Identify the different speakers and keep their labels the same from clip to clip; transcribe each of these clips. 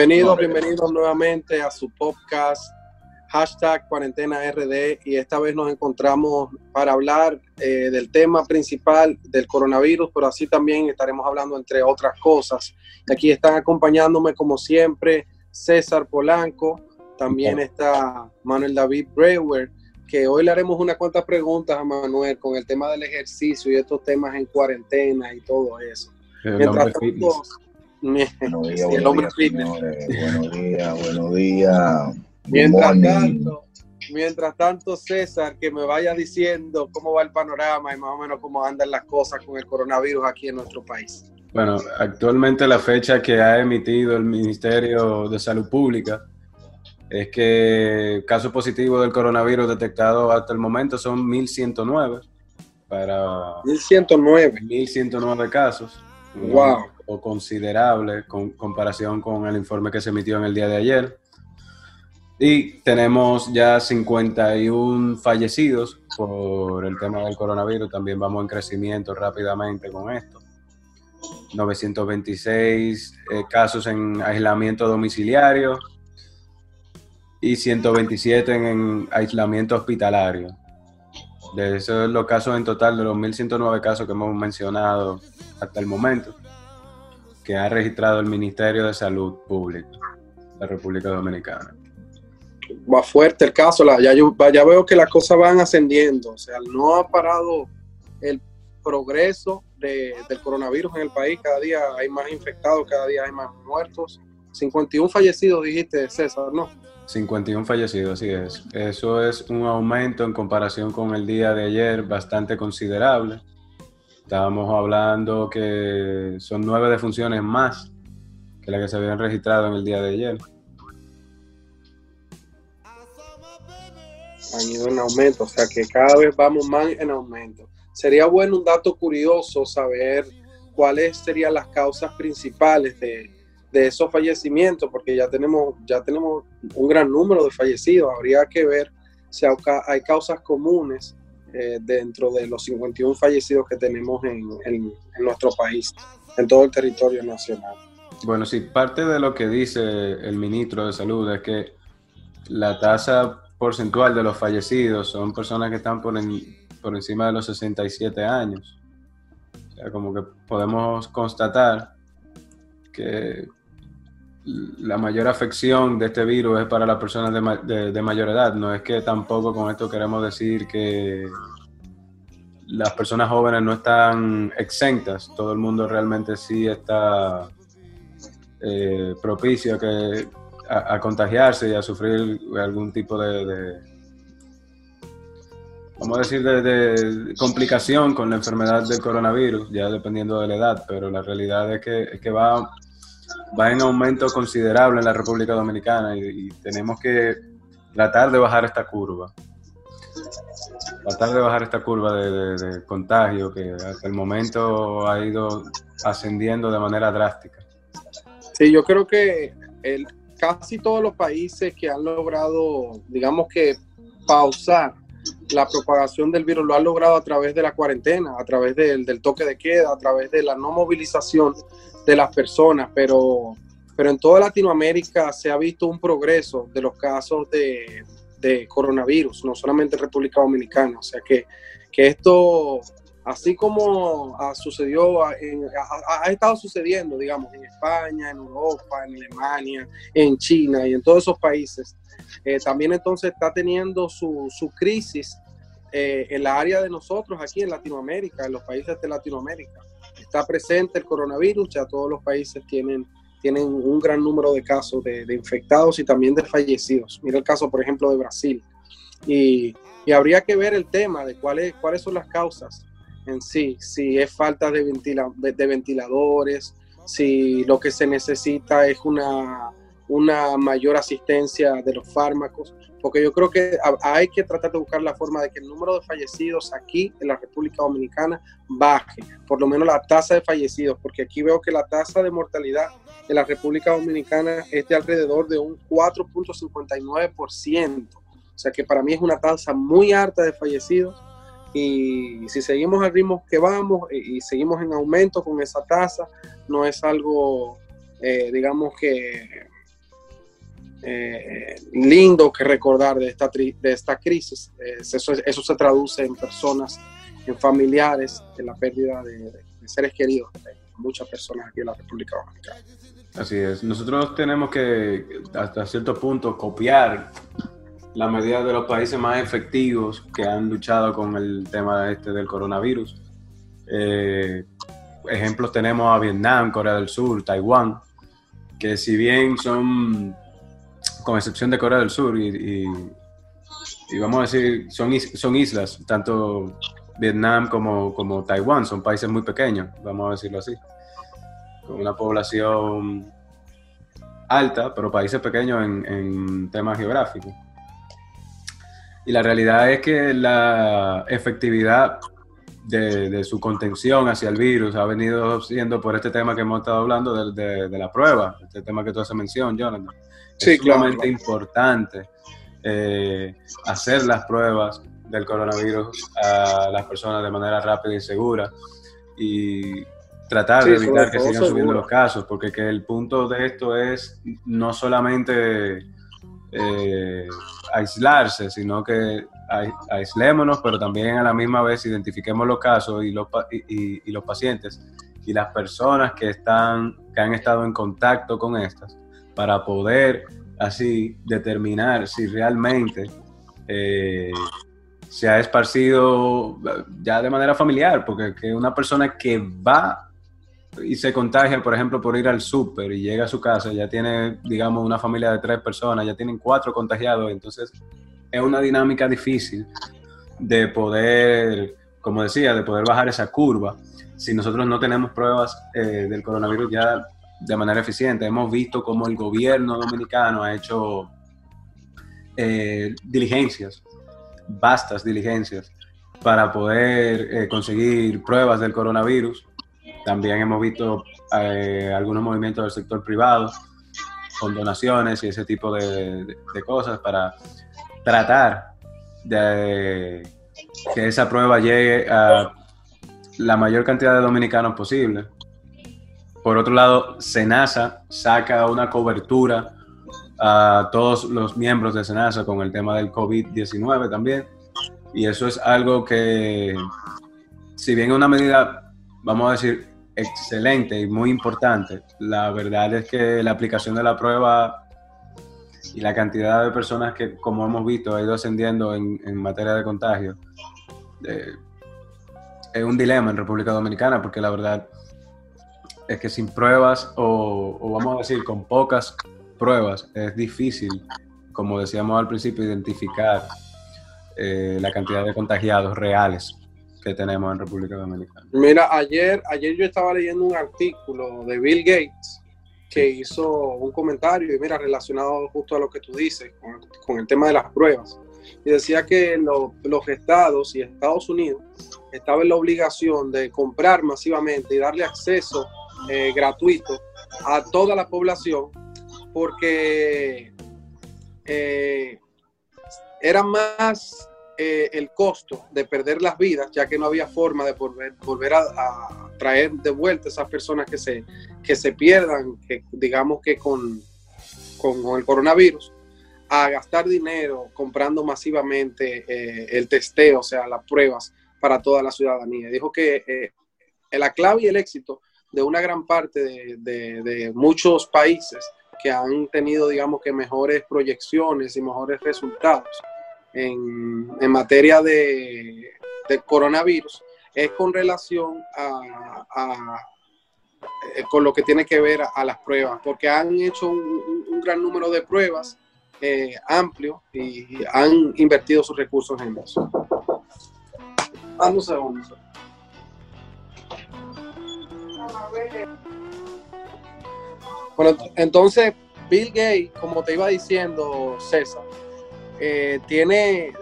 Speaker 1: Bienvenidos, bienvenidos nuevamente a su podcast hashtag cuarentena RD y esta vez nos encontramos para hablar eh, del tema principal del coronavirus, pero así también estaremos hablando entre otras cosas. Aquí están acompañándome como siempre César Polanco, también está Manuel David Brewer, que hoy le haremos unas cuantas preguntas a Manuel con el tema del ejercicio y estos temas en cuarentena y todo eso. Mientras tanto,
Speaker 2: buenos días, buenos días, buenos días.
Speaker 1: Mientras tanto, mientras tanto, César, que me vaya diciendo cómo va el panorama y más o menos cómo andan las cosas con el coronavirus aquí en nuestro país.
Speaker 3: Bueno, actualmente la fecha que ha emitido el Ministerio de Salud Pública es que casos positivos del coronavirus detectados hasta el momento son 1109 para
Speaker 1: 1109
Speaker 3: 1109 casos.
Speaker 1: Wow.
Speaker 3: Considerable con comparación con el informe que se emitió en el día de ayer. Y tenemos ya 51 fallecidos por el tema del coronavirus. También vamos en crecimiento rápidamente con esto. 926 eh, casos en aislamiento domiciliario y 127 en, aislamiento hospitalario. De esos los casos en total de los 1.109 casos que hemos mencionado hasta el momento, que ha registrado el Ministerio de Salud Pública de la República Dominicana
Speaker 1: va fuerte el caso, ya, yo, ya veo que las cosas van ascendiendo, o sea, no ha parado el progreso del coronavirus en el país, cada día hay más infectados, cada día hay más muertos, 51 fallecidos dijiste César, ¿no?
Speaker 3: 51 fallecidos, así es. Eso es un aumento en comparación con el día de ayer bastante considerable. Estábamos hablando que son nueve defunciones más que las que se habían registrado en el día de ayer.
Speaker 1: han ido en aumento, o sea que cada vez vamos más en aumento. Sería bueno un dato curioso saber cuáles serían las causas principales de, esos fallecimientos, porque ya tenemos, ya tenemos un gran número de fallecidos. Habría que ver si hay causas comunes eh, dentro de los 51 fallecidos que tenemos en, nuestro país, en todo el territorio nacional.
Speaker 3: Bueno, sí, parte de lo que dice el ministro de Salud es que la tasa porcentual de los fallecidos son personas que están por, por encima de los 67 años. O sea, como que podemos constatar que la mayor afección de este virus es para las personas de, mayor edad. No es que tampoco con esto queremos decir que las personas jóvenes no están exentas. Todo el mundo realmente sí está eh, propicio a que a, contagiarse y a sufrir algún tipo de, vamos a decir, de, complicación con la enfermedad del coronavirus, ya dependiendo de la edad, pero la realidad es que, que va, va en aumento considerable en la República Dominicana y, tenemos que tratar de bajar esta curva. Tratar de bajar esta curva de, de contagio que hasta el momento ha ido ascendiendo de manera drástica.
Speaker 1: Sí, yo creo que el, casi todos los países que han logrado, digamos que, pausar la propagación del virus lo han logrado a través de la cuarentena, a través del, toque de queda, a través de la no movilización de las personas, pero, pero en toda Latinoamérica se ha visto un progreso de los casos de, de coronavirus, no solamente en República Dominicana, o sea que, que esto así como ha, sucedió, ha, estado sucediendo, digamos, en España, en Europa, en Alemania, en China y en todos esos países, eh, también entonces está teniendo su, crisis eh, en la área de nosotros aquí en Latinoamérica, en los países de Latinoamérica. Está presente el coronavirus, ya todos los países tienen, tienen un gran número de casos de, infectados y también de fallecidos. Mira el caso, por ejemplo, de Brasil. Y, y habría que ver el tema de cuáles, cuáles son las causas en sí, si es falta de, de, ventiladores, si lo que se necesita es una, una mayor asistencia de los fármacos, porque yo creo que hay que tratar de buscar la forma de que el número de fallecidos aquí en la República Dominicana baje, por lo menos la tasa de fallecidos, porque aquí veo que la tasa de mortalidad en la República Dominicana es de alrededor de un 4.59%, o sea que para mí es una tasa muy alta de fallecidos y si seguimos al ritmo que vamos y, seguimos en aumento con esa tasa, no es algo, eh, digamos, que, eh, lindo que recordar de esta, de esta crisis. eso, eso se traduce en personas, en familiares, en la pérdida de, seres queridos de muchas personas aquí en la República Dominicana.
Speaker 3: Así es. Nosotros tenemos que, hasta cierto punto, copiar la medida de los países más efectivos que han luchado con el tema este del coronavirus. Eh, ejemplos tenemos a Vietnam, Corea del Sur, Taiwán, que si bien son, con excepción de Corea del Sur, y, vamos a decir, son, son islas, tanto Vietnam como, como Taiwán, son países muy pequeños, vamos a decirlo así, con una población alta, pero países pequeños en, en temas geográficos. Y la realidad es que la efectividad de, su contención hacia el virus ha venido siendo por este tema que hemos estado hablando de, la prueba, este tema que tú haces mención, Jonathan. Sí, es sumamente importante eh, hacer las pruebas del coronavirus a las personas de manera rápida y segura y tratar de evitar que sigan subiendo los casos, porque que el punto de esto es no solamente eh, aislarse, sino que aislémonos, pero también a la misma vez identifiquemos los casos y los, y, los pacientes y las personas que, están, que han estado en contacto con estas para poder así determinar si realmente eh, se ha esparcido ya de manera familiar, porque que una persona que va y se contagia, por ejemplo, por ir al súper y llega a su casa, ya tiene, digamos, una familia de tres personas, ya tienen cuatro contagiados, entonces es una dinámica difícil de poder, como decía, de poder bajar esa curva. Si nosotros no tenemos pruebas eh, del coronavirus ya de manera eficiente. Hemos visto cómo el gobierno dominicano ha hecho eh, diligencias, vastas diligencias, para poder eh, conseguir pruebas del coronavirus también hemos visto eh, algunos movimientos del sector privado con donaciones y ese tipo de, cosas para tratar de que esa prueba llegue a la mayor cantidad de dominicanos posible. Por otro lado, SENASA saca una cobertura a todos los miembros de SENASA con el tema del COVID-19 también. Y eso es algo que, si bien es una medida, vamos a decir, excelente y muy importante. La verdad es que la aplicación de la prueba y la cantidad de personas que, como hemos visto, ha ido ascendiendo en, materia de contagio, eh, es un dilema en República Dominicana porque la verdad es que sin pruebas o, vamos a decir con pocas pruebas es difícil, como decíamos al principio, identificar eh, la cantidad de contagiados reales que tenemos en República Dominicana.
Speaker 1: Mira, ayer, ayer yo estaba leyendo un artículo de Bill Gates que hizo un comentario, y mira, relacionado justo a lo que tú dices, con, el tema de las pruebas. Y decía que los estados y Estados Unidos estaban en la obligación de comprar masivamente y darle acceso eh, gratuito a toda la población porque eh, era más eh, el costo de perder las vidas, ya que no había forma de volver, a, traer de vuelta esas personas que se, que se pierdan, que digamos que con, con, el coronavirus, a gastar dinero comprando masivamente el testeo, o sea, las pruebas para toda la ciudadanía. Dijo que la clave y el éxito de una gran parte de, muchos países que han tenido, digamos que, mejores proyecciones y mejores resultados en, materia de, coronavirus es con relación a, eh, con lo que tiene que ver a, las pruebas, porque han hecho un, gran número de pruebas eh, amplio y han invertido sus recursos en eso. Vamos a. Bueno, entonces Bill Gates, como te iba diciendo César, eh, tiene,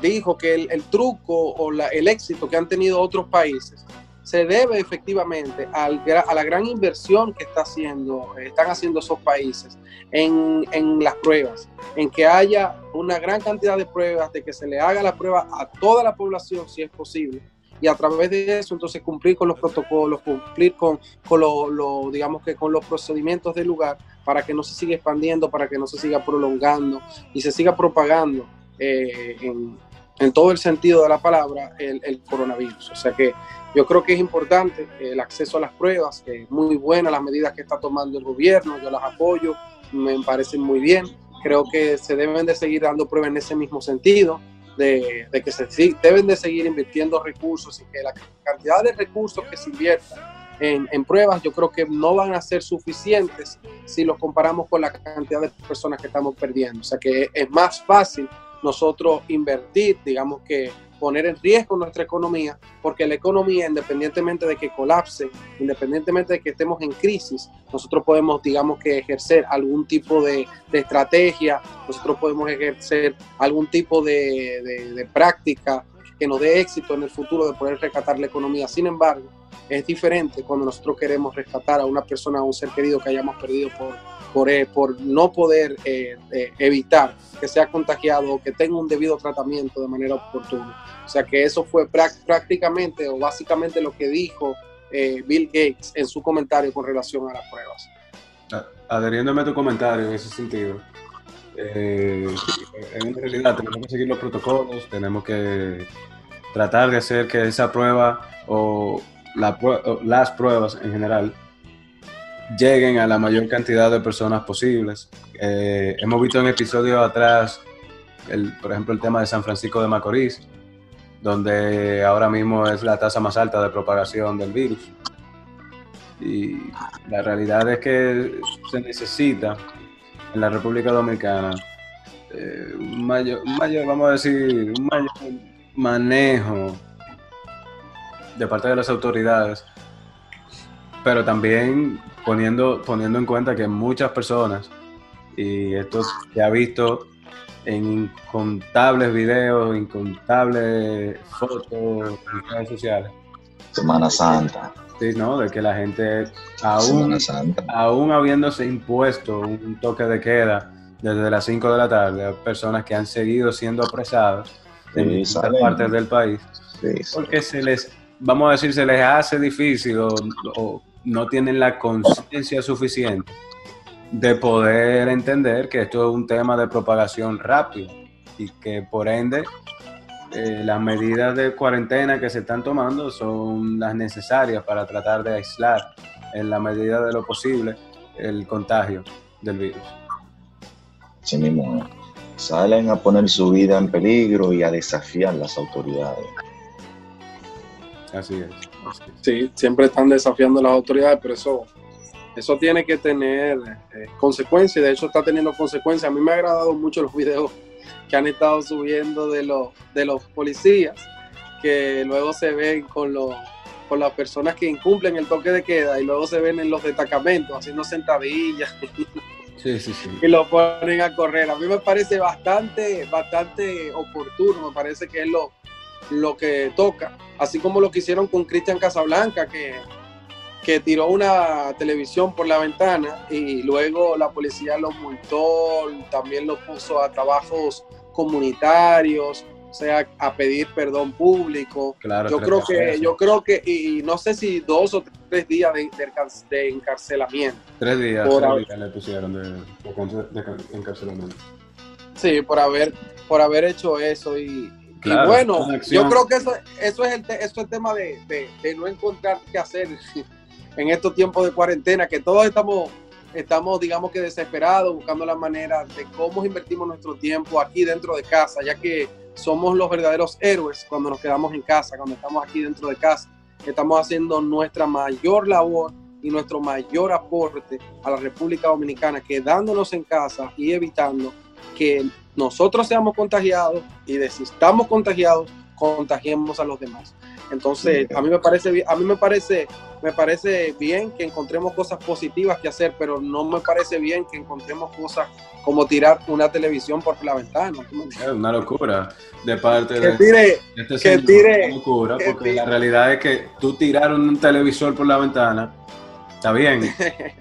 Speaker 1: dijo que el, truco o el éxito que han tenido otros países se debe efectivamente a la gran inversión que está haciendo, están haciendo esos países en, las pruebas, en que haya una gran cantidad de pruebas, de que se le haga la prueba a toda la población si es posible, y a través de eso entonces cumplir con los protocolos, cumplir con, con lo, digamos que con los procedimientos del lugar para que no se siga expandiendo, para que no se siga prolongando y se siga propagando eh, en, todo el sentido de la palabra el, coronavirus. O sea que yo creo que es importante el acceso a las pruebas, es muy buena las medidas que está tomando el gobierno, yo las apoyo, me parecen muy bien. Creo que se deben de seguir dando pruebas en ese mismo sentido de, que se deben de seguir invirtiendo recursos y que la cantidad de recursos que se inviertan en, en, pruebas yo creo que no van a ser suficientes si los comparamos con la cantidad de personas que estamos perdiendo. O sea que es más fácil nosotros invertir, digamos que poner en riesgo nuestra economía, porque la economía, independientemente de que colapse, independientemente de que estemos en crisis, nosotros podemos, digamos que, ejercer algún tipo de, estrategia, nosotros podemos ejercer algún tipo de, de práctica que nos dé éxito en el futuro de poder rescatar la economía. Sin embargo, es diferente cuando nosotros queremos rescatar a una persona, a un ser querido que hayamos perdido por, por, eh, por no poder eh, eh, evitar que sea contagiado o que tenga un debido tratamiento de manera oportuna. O sea que eso fue prácticamente o básicamente lo que dijo Bill Gates en su comentario con relación a las pruebas.
Speaker 3: Adheriéndome a tu comentario en ese sentido, en realidad tenemos que seguir los protocolos, tenemos que tratar de hacer que esa prueba o las pruebas en general lleguen a la mayor cantidad de personas posibles. Eh, hemos visto en episodios atrás, el, por ejemplo, el tema de San Francisco de Macorís, donde ahora mismo es la tasa más alta de propagación del virus. Y la realidad es que se necesita en la República Dominicana eh, un, mayor, un mayor, vamos a decir, un mayor manejo de parte de las autoridades, pero también poniendo, poniendo en cuenta que muchas personas, y esto se ha visto en incontables videos, incontables fotos en redes sociales.
Speaker 2: Semana Santa.
Speaker 3: Sí, ¿no? De que la gente, aún, aún habiéndose impuesto un toque de queda desde las 5 de la tarde, personas que han seguido siendo apresadas en distintas partes del país, porque se les vamos a decir, se les hace difícil o, no tienen la conciencia suficiente de poder entender que esto es un tema de propagación rápida y que por ende eh, las medidas de cuarentena que se están tomando son las necesarias para tratar de aislar en la medida de lo posible el contagio del virus.
Speaker 2: Sí mismo, salen a poner su vida en peligro y a desafiar las autoridades.
Speaker 3: Así es.
Speaker 1: Sí, siempre están desafiando las autoridades, pero eso, eso tiene que tener eh, consecuencias. De hecho, está teniendo consecuencias. A mí me ha agradado mucho los videos que han estado subiendo de los, de los policías, que luego se ven con, los, con las personas que incumplen el toque de queda y luego se ven en los destacamentos haciendo sentadillas.
Speaker 3: Sí, sí, sí.
Speaker 1: Y lo ponen a correr. A mí me parece bastante, bastante oportuno, me parece que es lo, lo que toca, así como lo que hicieron con Cristian Casablanca, que, que tiró una televisión por la ventana y luego la policía lo multó, también lo puso a trabajos comunitarios, o sea, a pedir perdón público.
Speaker 3: Claro,
Speaker 1: yo creo que, yo creo que, y no sé si dos o tres días de, de, encarcelamiento.
Speaker 3: Tres días, le pusieron de, encarcelamiento.
Speaker 1: Sí, por haber, por haber hecho eso y, y bueno, yo creo que eso, eso, es, el eso es el tema de, de, no encontrar qué hacer en estos tiempos de cuarentena, que todos estamos, estamos, digamos que desesperados, buscando la manera de cómo invertimos nuestro tiempo aquí dentro de casa, ya que somos los verdaderos héroes cuando nos quedamos en casa, cuando estamos aquí dentro de casa. Estamos haciendo nuestra mayor labor y nuestro mayor aporte a la República Dominicana, quedándonos en casa y evitando que nosotros seamos contagiados y de si estamos contagiados, contagiemos a los demás. Entonces, a mí me parece a mí me parece me parece bien que encontremos cosas positivas que hacer, pero no me parece bien que encontremos cosas como tirar una televisión por la ventana.
Speaker 3: Es una locura de parte
Speaker 1: de, tire, este que tire,
Speaker 3: una locura, porque la realidad es que tú tirar un televisor por la ventana está bien.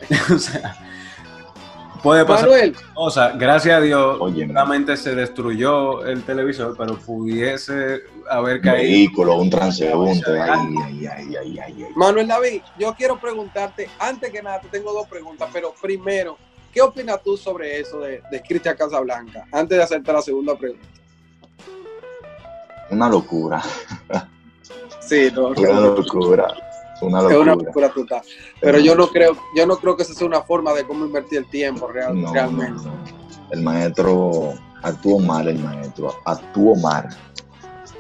Speaker 3: o sea, puede pasar.
Speaker 1: Manuel,
Speaker 3: O sea, gracias a Dios,
Speaker 2: Oye,
Speaker 3: se destruyó el televisor, pero pudiese haber caído.
Speaker 2: Vehículo, un transeúnte. Ay, ay, ay, ay, ay, ay.
Speaker 1: Manuel David, yo quiero preguntarte, antes que nada, te tengo dos preguntas, pero primero, ¿qué opinas tú sobre eso de, de Cristian Casablanca? Antes de hacerte la segunda pregunta.
Speaker 2: Una locura.
Speaker 1: Sí, no,
Speaker 2: Una locura. Una
Speaker 1: es una
Speaker 2: locura.
Speaker 1: locura total. Pero yo no creo, yo no creo que esa sea una forma de cómo invertir el tiempo real-
Speaker 2: No,
Speaker 1: realmente.
Speaker 2: no. El maestro actuó mal, el maestro. Actuó mal.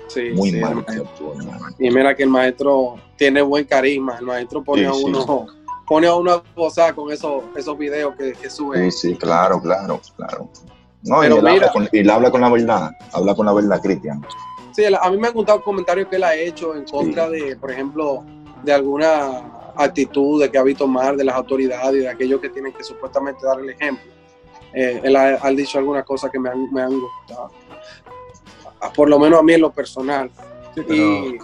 Speaker 1: Sí,
Speaker 2: Muy
Speaker 1: sí,
Speaker 2: mal
Speaker 1: el
Speaker 2: que
Speaker 1: maestro.
Speaker 2: actuó mal.
Speaker 1: Y mira que el maestro tiene buen carisma. El maestro pone
Speaker 2: Sí,
Speaker 1: a uno, pone a uno a gozar con esos, esos videos que, que sube.
Speaker 2: Sí, sí, claro, claro, claro. No, y él, habla con, y él habla con la verdad. Habla con la verdad, Cristian.
Speaker 1: Sí, a mí me han gustado comentarios que él ha hecho en contra de, por ejemplo, de alguna actitud de que ha visto mal de las autoridades y de aquellos que tienen que supuestamente dar el ejemplo. Eh, él ha, ha dicho algunas cosas que me han, me han gustado. A- Por lo menos a mí en lo personal.
Speaker 3: Sí, pero
Speaker 1: Y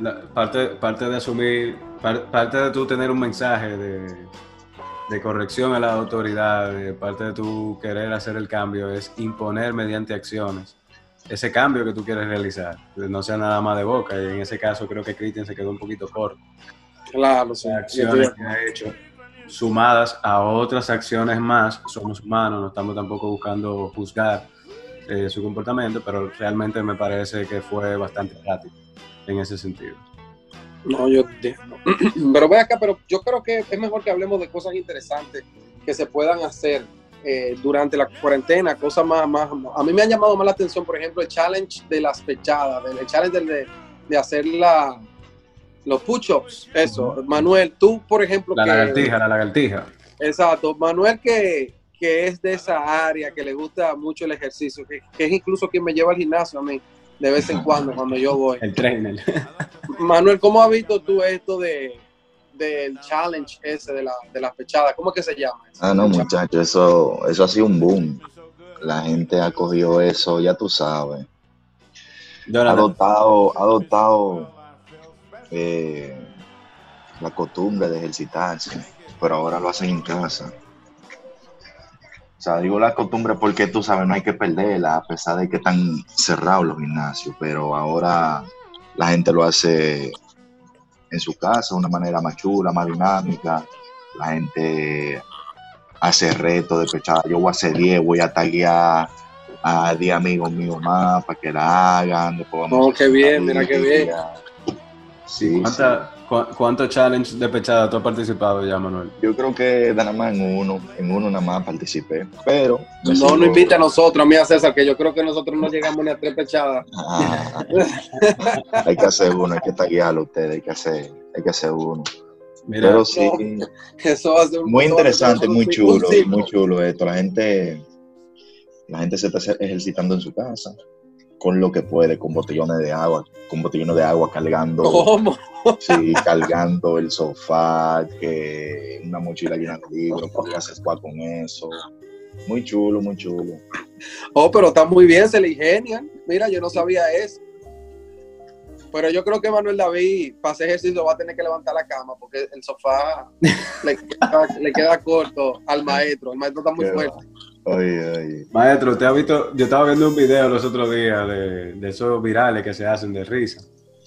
Speaker 3: la- parte, parte de asumir, par- parte de tú tener un mensaje de, de corrección a la autoridad, de parte de tu querer hacer el cambio, es imponer mediante acciones ese cambio que tú quieres realizar. No sea nada más de boca, y en ese caso creo que Cristian se quedó un poquito corto.
Speaker 1: claro, sí,
Speaker 3: Las acciones que ha hecho, sumadas a otras acciones más, somos humanos, no estamos tampoco buscando juzgar eh, su comportamiento, pero realmente me parece que fue bastante práctico en ese sentido.
Speaker 1: No, yo entiendo. Pero ve acá, pero yo creo que es mejor que hablemos de cosas interesantes que se puedan hacer eh, durante la cuarentena, cosas más, más... A mí me han llamado más la atención, por ejemplo, el challenge de las pechadas, el challenge de, de hacer la, los push-ups, eso. Manuel, tú, por ejemplo,
Speaker 3: La
Speaker 1: que...
Speaker 3: lagartija, la lagartija.
Speaker 1: Exacto, Manuel que, que es de esa área, que le gusta mucho el ejercicio, que, que es incluso quien me lleva al gimnasio a mí, de vez en cuando, cuando yo voy.
Speaker 3: El trainer.
Speaker 1: Manuel, ¿cómo has visto tú esto de del challenge ese de, la, de las pechadas? ¿Cómo es que se llama?
Speaker 2: Ah, no, muchachos, eso, eso ha sido un boom. La gente ha cogido eso, ya tú sabes. Ha adoptado, ha adoptado eh, la costumbre de ejercitarse, pero ahora lo hacen en casa. O sea, digo la costumbre porque tú sabes, no hay que perderla, a pesar de que están cerrados los gimnasios, pero ahora la gente lo hace en su casa de una manera más chula, más dinámica. La gente hace retos de pechada. Yo voy a hacer 10, voy a taguear a 10 amigos míos más para que la hagan. Después vamos
Speaker 1: Oh, qué bien, mira qué bien.
Speaker 2: Sí,
Speaker 3: ¿cuánta- cu- ¿cuántos challenge de pechada tú has participado ya, Manuel?
Speaker 2: Yo creo que nada más en uno, en uno nada más participé, pero...
Speaker 1: No
Speaker 2: sigo-
Speaker 1: nos invita a nosotros, a mí a César, que yo creo que nosotros no llegamos ni a tres pechadas.
Speaker 2: Ah, hay que hacer uno, hay que taguearlo a ustedes, hay que hacer, hay que hacer uno.
Speaker 3: Mira,
Speaker 2: Pero sí,
Speaker 1: Eso va a ser un-
Speaker 2: muy interesante, muy chulo, muy chulo esto. La gente, la gente se está ejercitando en su casa con lo que puede, con botellones de agua, con botellones de agua cargando,
Speaker 1: ¿Cómo?
Speaker 2: sí, cargando el sofá, que una mochila llena de libros, podría hacer squat con eso. Muy chulo, muy chulo.
Speaker 1: Oh, pero está muy bien, se le ingenian. Mira, yo no sabía eso. Pero yo creo que Manuel David, para hacer ejercicio, va a tener que levantar la cama porque el sofá le queda, le queda corto al maestro. El maestro está muy
Speaker 2: Qué
Speaker 1: fuerte.
Speaker 2: Oye, oye.
Speaker 3: Maestro, usted ha visto, yo estaba viendo un video los otros días de, de esos virales que se hacen de risa,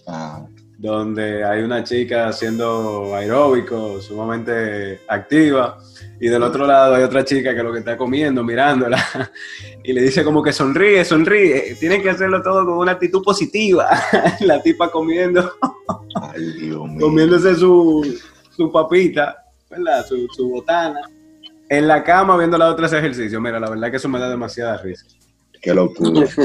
Speaker 2: Ah,
Speaker 3: donde hay una chica haciendo aeróbico, sumamente activa, y del otro lado hay otra chica que lo que está comiendo, mirándola, y le dice como que sonríe, sonríe, tiene que hacerlo todo con una actitud positiva. La tipa comiendo,
Speaker 2: ay, Dios mío.
Speaker 3: comiéndose su, su papita, ¿verdad? Su, su botana, en la cama viendo la otra ese ejercicio. Mira, la verdad que eso me da demasiada risa.
Speaker 2: Qué locura.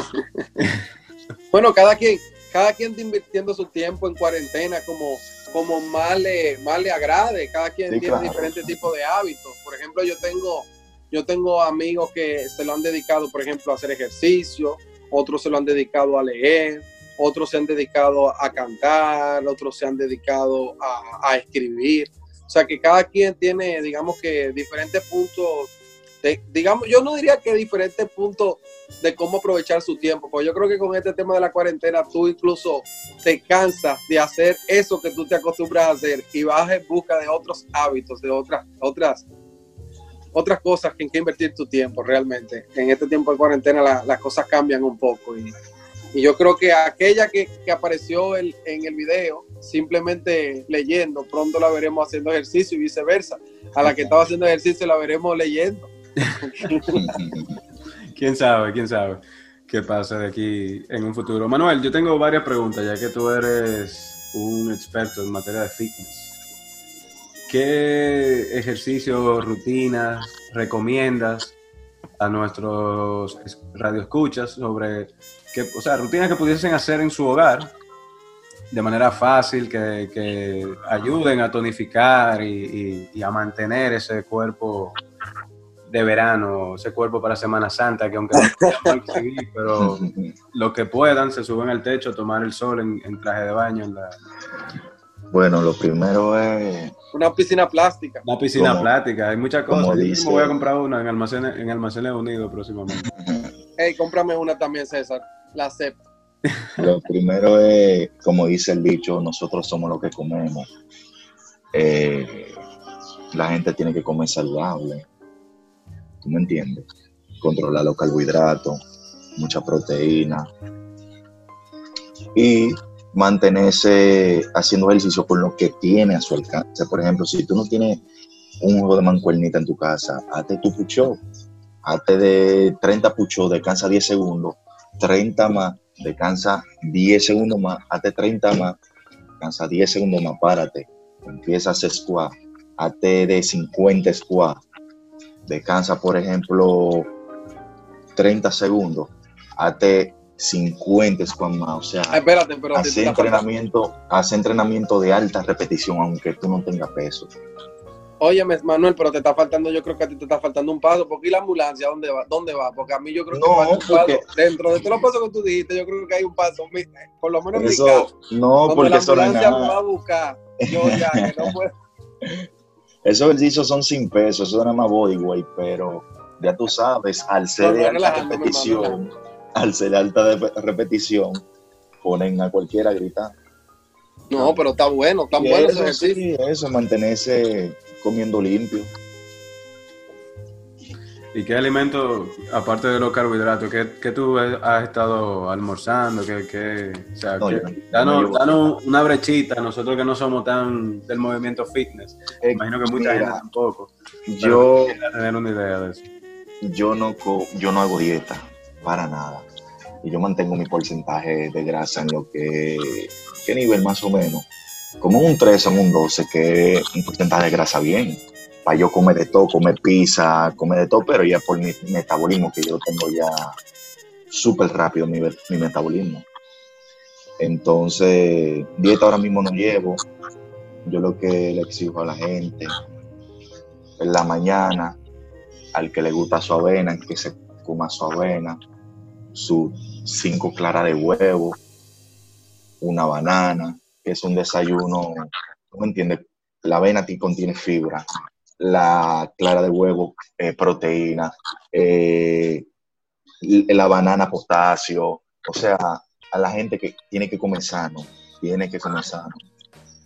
Speaker 1: Bueno, cada quien, cada quien está invirtiendo su tiempo en cuarentena como, como más, le, más le agrade. Cada quien
Speaker 2: Sí,
Speaker 1: tiene
Speaker 2: claro.
Speaker 1: diferentes tipos de hábitos. Por ejemplo, yo tengo, yo tengo amigos que se lo han dedicado, por ejemplo, a hacer ejercicio, otros se lo han dedicado a leer, otros se han dedicado a cantar, otros se han dedicado a, a escribir. O sea que cada quien tiene, digamos que, diferentes puntos. de- digamos, yo no diría que diferentes puntos de cómo aprovechar su tiempo, porque yo creo que con este tema de la cuarentena tú incluso te cansas de hacer eso que tú te acostumbras a hacer y vas en busca de otros hábitos, de otras, otras, otras cosas en que invertir tu tiempo realmente. En este tiempo de cuarentena las cosas cambian un poco y, yo creo que aquella que, apareció en el video, simplemente leyendo, pronto la veremos haciendo ejercicio y viceversa. A la que estaba haciendo ejercicio la veremos leyendo.
Speaker 3: quién sabe, quién sabe qué pasa de aquí en un futuro. Manuel, yo tengo varias preguntas, ya que tú eres un experto en materia de fitness. ¿Qué ejercicios, rutinas recomiendas a nuestros radioescuchas sobre, qué, o sea, rutinas que pudiesen hacer en su hogar de manera fácil, que, ayuden a tonificar y, a mantener ese cuerpo de verano, ese cuerpo para Semana Santa, que aunque no seguir, pero lo que puedan, se suben al techo, tomar el sol en, traje de baño. En la...
Speaker 2: Bueno, lo primero es
Speaker 1: una piscina plástica.
Speaker 3: Una piscina plástica, hay muchas cosas. Yo voy a comprar una en Almacenes, en Almacenes Unidos próximamente.
Speaker 1: hey, cómprame una también, César. La acepto.
Speaker 2: Lo primero es, como dice el dicho, nosotros somos lo que comemos. Eh, la gente tiene que comer saludable. ¿Tú me entiendes? Controlar los carbohidratos, mucha proteína. Y mantenerse haciendo ejercicio con lo que tiene a su alcance. Por ejemplo, si tú no tienes un juego de mancuernita en tu casa, hazte tu pucho, hazte de 30 pucho, descansa 10 segundos, 30 más, descansa 10 segundos más, hazte 30 más, descansa 10 segundos más, párate, empieza a hacer squat, hazte de 50 squat, descansa por ejemplo 30 segundos, hazte 50 squat más, o sea,
Speaker 1: espérate, pero
Speaker 2: hace entrenamiento, hace entrenamiento de alta repetición, aunque tú no tengas peso.
Speaker 1: Óyeme, Manuel, pero te está faltando, yo creo que a ti te está faltando un paso, porque ¿y la ambulancia dónde va? ¿Dónde va? Porque a mí yo creo que
Speaker 2: no,
Speaker 1: un paso. Dentro de todos los pasos que tú dijiste, yo creo que hay un paso, por lo menos
Speaker 2: eso, en mi No, porque
Speaker 1: la
Speaker 2: ambulancia
Speaker 1: me va a buscar, yo ya que no puedo.
Speaker 2: Esos ejercicios son sin peso, eso es nada más bodyweight, pero ya tú sabes, al ser de alta repetición, al ser alta de repetición, ponen a cualquiera a gritar.
Speaker 1: No, pero está bueno, está bueno eso, ejercicio. Sí,
Speaker 2: eso, mantenerse comiendo limpio.
Speaker 3: ¿Y qué alimento, aparte de los carbohidratos, qué, tú has estado almorzando? ¿Qué, o sea, danos, una brechita, nosotros que no somos tan del movimiento fitness. Eh, imagino que mucha gente tampoco.
Speaker 2: Yo,
Speaker 3: tener una idea de eso.
Speaker 2: Yo no, yo no hago dieta para nada. Y yo mantengo mi porcentaje de grasa en lo que, ¿qué nivel más o menos? Como un 13 o un 12, que es un porcentaje de grasa bien. Para yo comer de todo, comer pizza, comer de todo, pero ya por mi metabolismo, que yo tengo ya súper rápido mi, mi metabolismo. Entonces, dieta ahora mismo no llevo. Yo lo que le exijo a la gente en la mañana, al que le gusta su avena, que se coma su avena, sus cinco claras de huevo, una banana, que es un desayuno, ¿tú me entiendes? La avena contiene fibra, la clara de huevo, eh, proteína, eh, la banana, potasio, o sea, a la gente que tiene que comer sano, tiene que comer sano.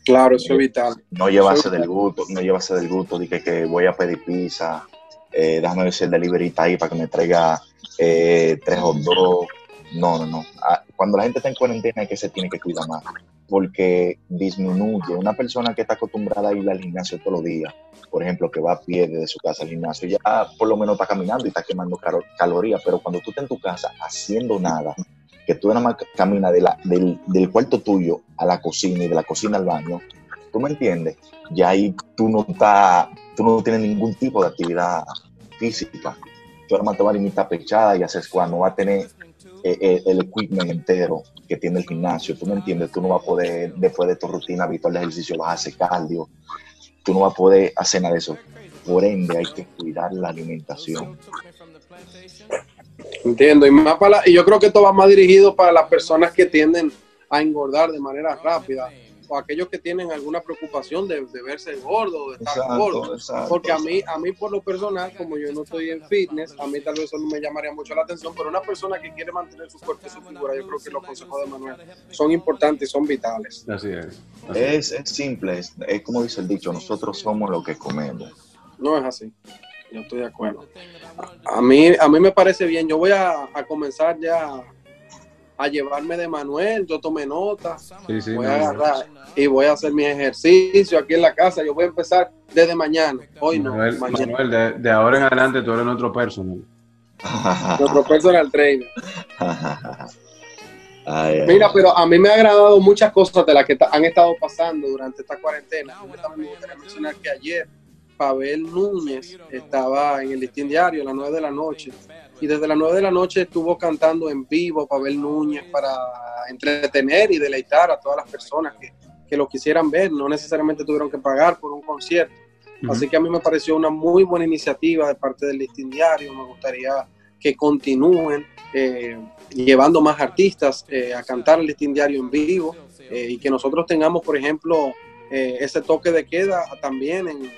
Speaker 1: Claro, eso es vital.
Speaker 2: No llevarse del gusto, no llevarse del gusto de que, que voy a pedir pizza, eh, déjame ver si el delivery está ahí para que me traiga eh, tres o dos. No, no, no. Ah, cuando la gente está en cuarentena es que se tiene que cuidar más, porque disminuye. Una persona que está acostumbrada a ir al gimnasio todos los días, por ejemplo, que va a pie desde su casa al gimnasio, ya por lo menos está caminando y está quemando calorías, pero cuando tú estás en tu casa haciendo nada, que tú nada más caminas de del, cuarto tuyo a la cocina y de la cocina al baño, ¿tú me entiendes? Ya ahí tú no estás, tú no tienes ningún tipo de actividad física. Tú ahora te vas a limitar pechada y haces cuando va a tener eh, eh, el equipment entero que tiene el gimnasio. Tú me entiendes, tú no vas a poder, después de tu rutina habitual de ejercicio, vas a hacer cardio. Tú no vas a poder hacer nada de eso. Por ende, hay que cuidar la alimentación.
Speaker 1: Entiendo, y, más para, y yo creo que esto va más dirigido para las personas que tienden a engordar de manera rápida o aquellos que tienen alguna preocupación de, verse gordo, de estar gordo. Porque a mí, a mí por lo personal, como yo no estoy en fitness, a mí tal vez eso no me llamaría mucho la atención, pero una persona que quiere mantener su cuerpo y su figura, yo creo que los consejos de Manuel son importantes y son vitales.
Speaker 3: Así es.
Speaker 2: es, simple, es, como dice el dicho, nosotros somos lo que comemos.
Speaker 1: No es así. yo estoy de acuerdo. A mí, a mí me parece bien. Yo voy a, comenzar ya a llevarme de Manuel. Yo tomé nota. voy a agarrar y voy a hacer mi ejercicio aquí en la casa. Yo voy a empezar desde mañana. Hoy no.
Speaker 3: Manuel, de, ahora en adelante tú eres nuestro personal.
Speaker 1: nuestro personal trainer. Mira, pero a mí me ha agradado muchas cosas de las que han estado pasando durante esta cuarentena. me gustaría mencionar que ayer Pavel Núñez estaba en el listín diario a las 9 de la noche y desde las 9 de la noche estuvo cantando en vivo Pavel Núñez para entretener y deleitar a todas las personas que, que lo quisieran ver, no necesariamente tuvieron que pagar por un concierto. Así que a mí me pareció una muy buena iniciativa de parte del listín diario, me gustaría que continúen eh, llevando más artistas eh, a cantar el listín diario en vivo eh, y que nosotros tengamos, por ejemplo, ese toque de queda también en,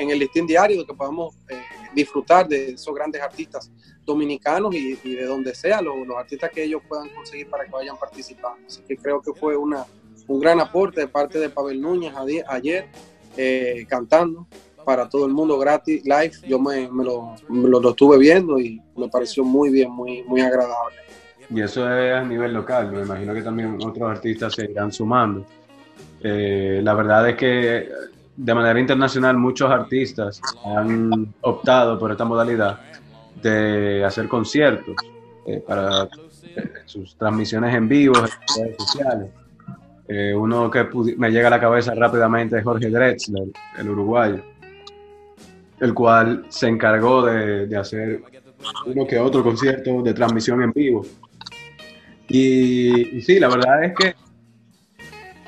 Speaker 1: en el listín diario, que podamos eh, disfrutar de esos grandes artistas dominicanos y, de donde sea, los, artistas que ellos puedan conseguir para que vayan participando. Así que creo que fue una, un gran aporte de parte de Pavel Núñez ayer, eh, cantando para todo el mundo gratis, live. Yo me, lo, lo, estuve viendo y me pareció muy bien, muy, muy agradable.
Speaker 3: Y eso es a nivel local, me imagino que también otros artistas se irán sumando. Eh, la verdad es que de manera internacional muchos artistas han optado por esta modalidad de hacer conciertos eh, para eh, sus transmisiones en vivo en redes sociales. Eh, uno que me llega a la cabeza rápidamente es Jorge Drexler, el uruguayo, el cual se encargó de, hacer uno que otro concierto de transmisión en vivo. Y sí, la verdad es que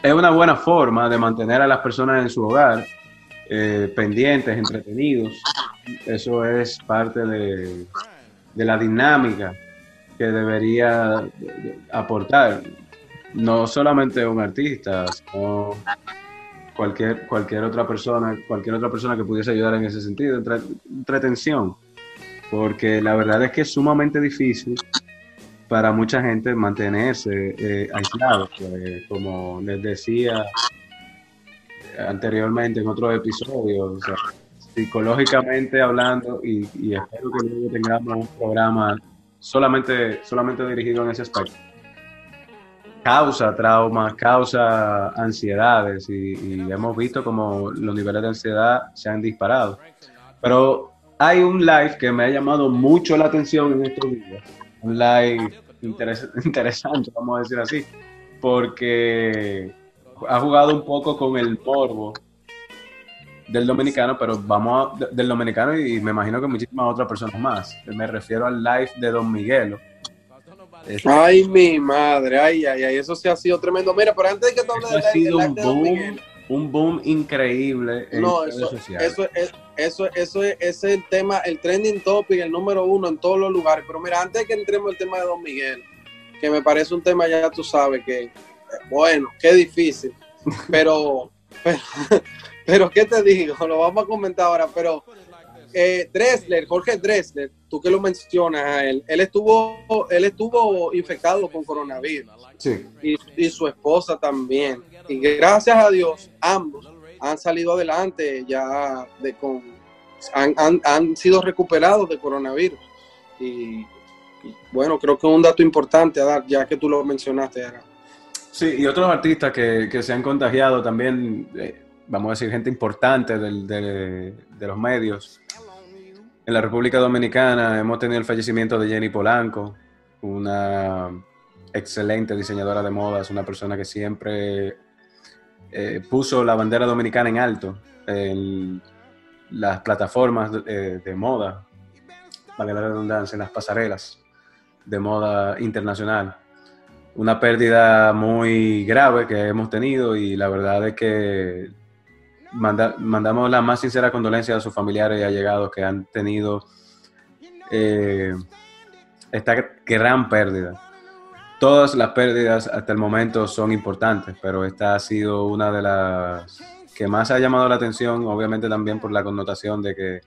Speaker 3: es una buena forma de mantener a las personas en su hogar eh, pendientes, entretenidos. Eso es parte de, la dinámica que debería aportar no solamente un artista, sino cualquier, cualquier otra persona, cualquier otra persona que pudiese ayudar en ese sentido, entretención. Porque la verdad es que es sumamente difícil para mucha gente mantenerse eh, aislados, pues, como les decía anteriormente en otros episodios, psicológicamente hablando, y, espero que luego tengamos un programa solamente, solamente dirigido en ese aspecto. Causa traumas, causa ansiedades, y, y hemos visto como los niveles de ansiedad se han disparado. Pero hay un live que me ha llamado mucho la atención en estos días un live interesante, vamos a decir así, porque ha jugado un poco con el morbo del dominicano, pero vamos a, del dominicano y me imagino que muchísimas otras personas más. Me refiero al live de Don Miguelo.
Speaker 1: Ay, mi madre, ay, ay, ay, eso sí ha sido tremendo. Mira, pero antes de que tú hables
Speaker 3: del live, un boom, un boom increíble
Speaker 1: en no, redes eso, sociales. Eso es eso, eso es, el tema, el trending topic, el número uno en todos los lugares. Pero mira, antes de que entremos el tema de Don Miguel, que me parece un tema ya tú sabes que, bueno, qué difícil. Pero, pero, ¿qué te digo? Lo vamos a comentar ahora, pero eh, Dressler, Jorge Dressler, tú que lo mencionas a él, él estuvo, él estuvo infectado con coronavirus. Sí. Y, y su esposa también. Y gracias a Dios, ambos han salido adelante ya de con han, sido recuperados de coronavirus. Y, bueno, creo que es un dato importante a dar, ya que tú lo mencionaste.
Speaker 3: Sí, y otros artistas que, se han contagiado también, eh, vamos a decir, gente importante de, los medios. En la República Dominicana hemos tenido el fallecimiento de Jenny Polanco, una excelente diseñadora de modas, una persona que siempre eh, puso la bandera dominicana en alto en las plataformas de, eh, moda, para la redundancia, en las pasarelas de moda internacional. Una pérdida muy grave que hemos tenido y la verdad es que mandamos la más sincera condolencia a sus familiares y allegados que han tenido eh, esta gran pérdida todas las pérdidas hasta el momento son importantes, pero esta ha sido una de las que más ha llamado la atención, obviamente también por la connotación de que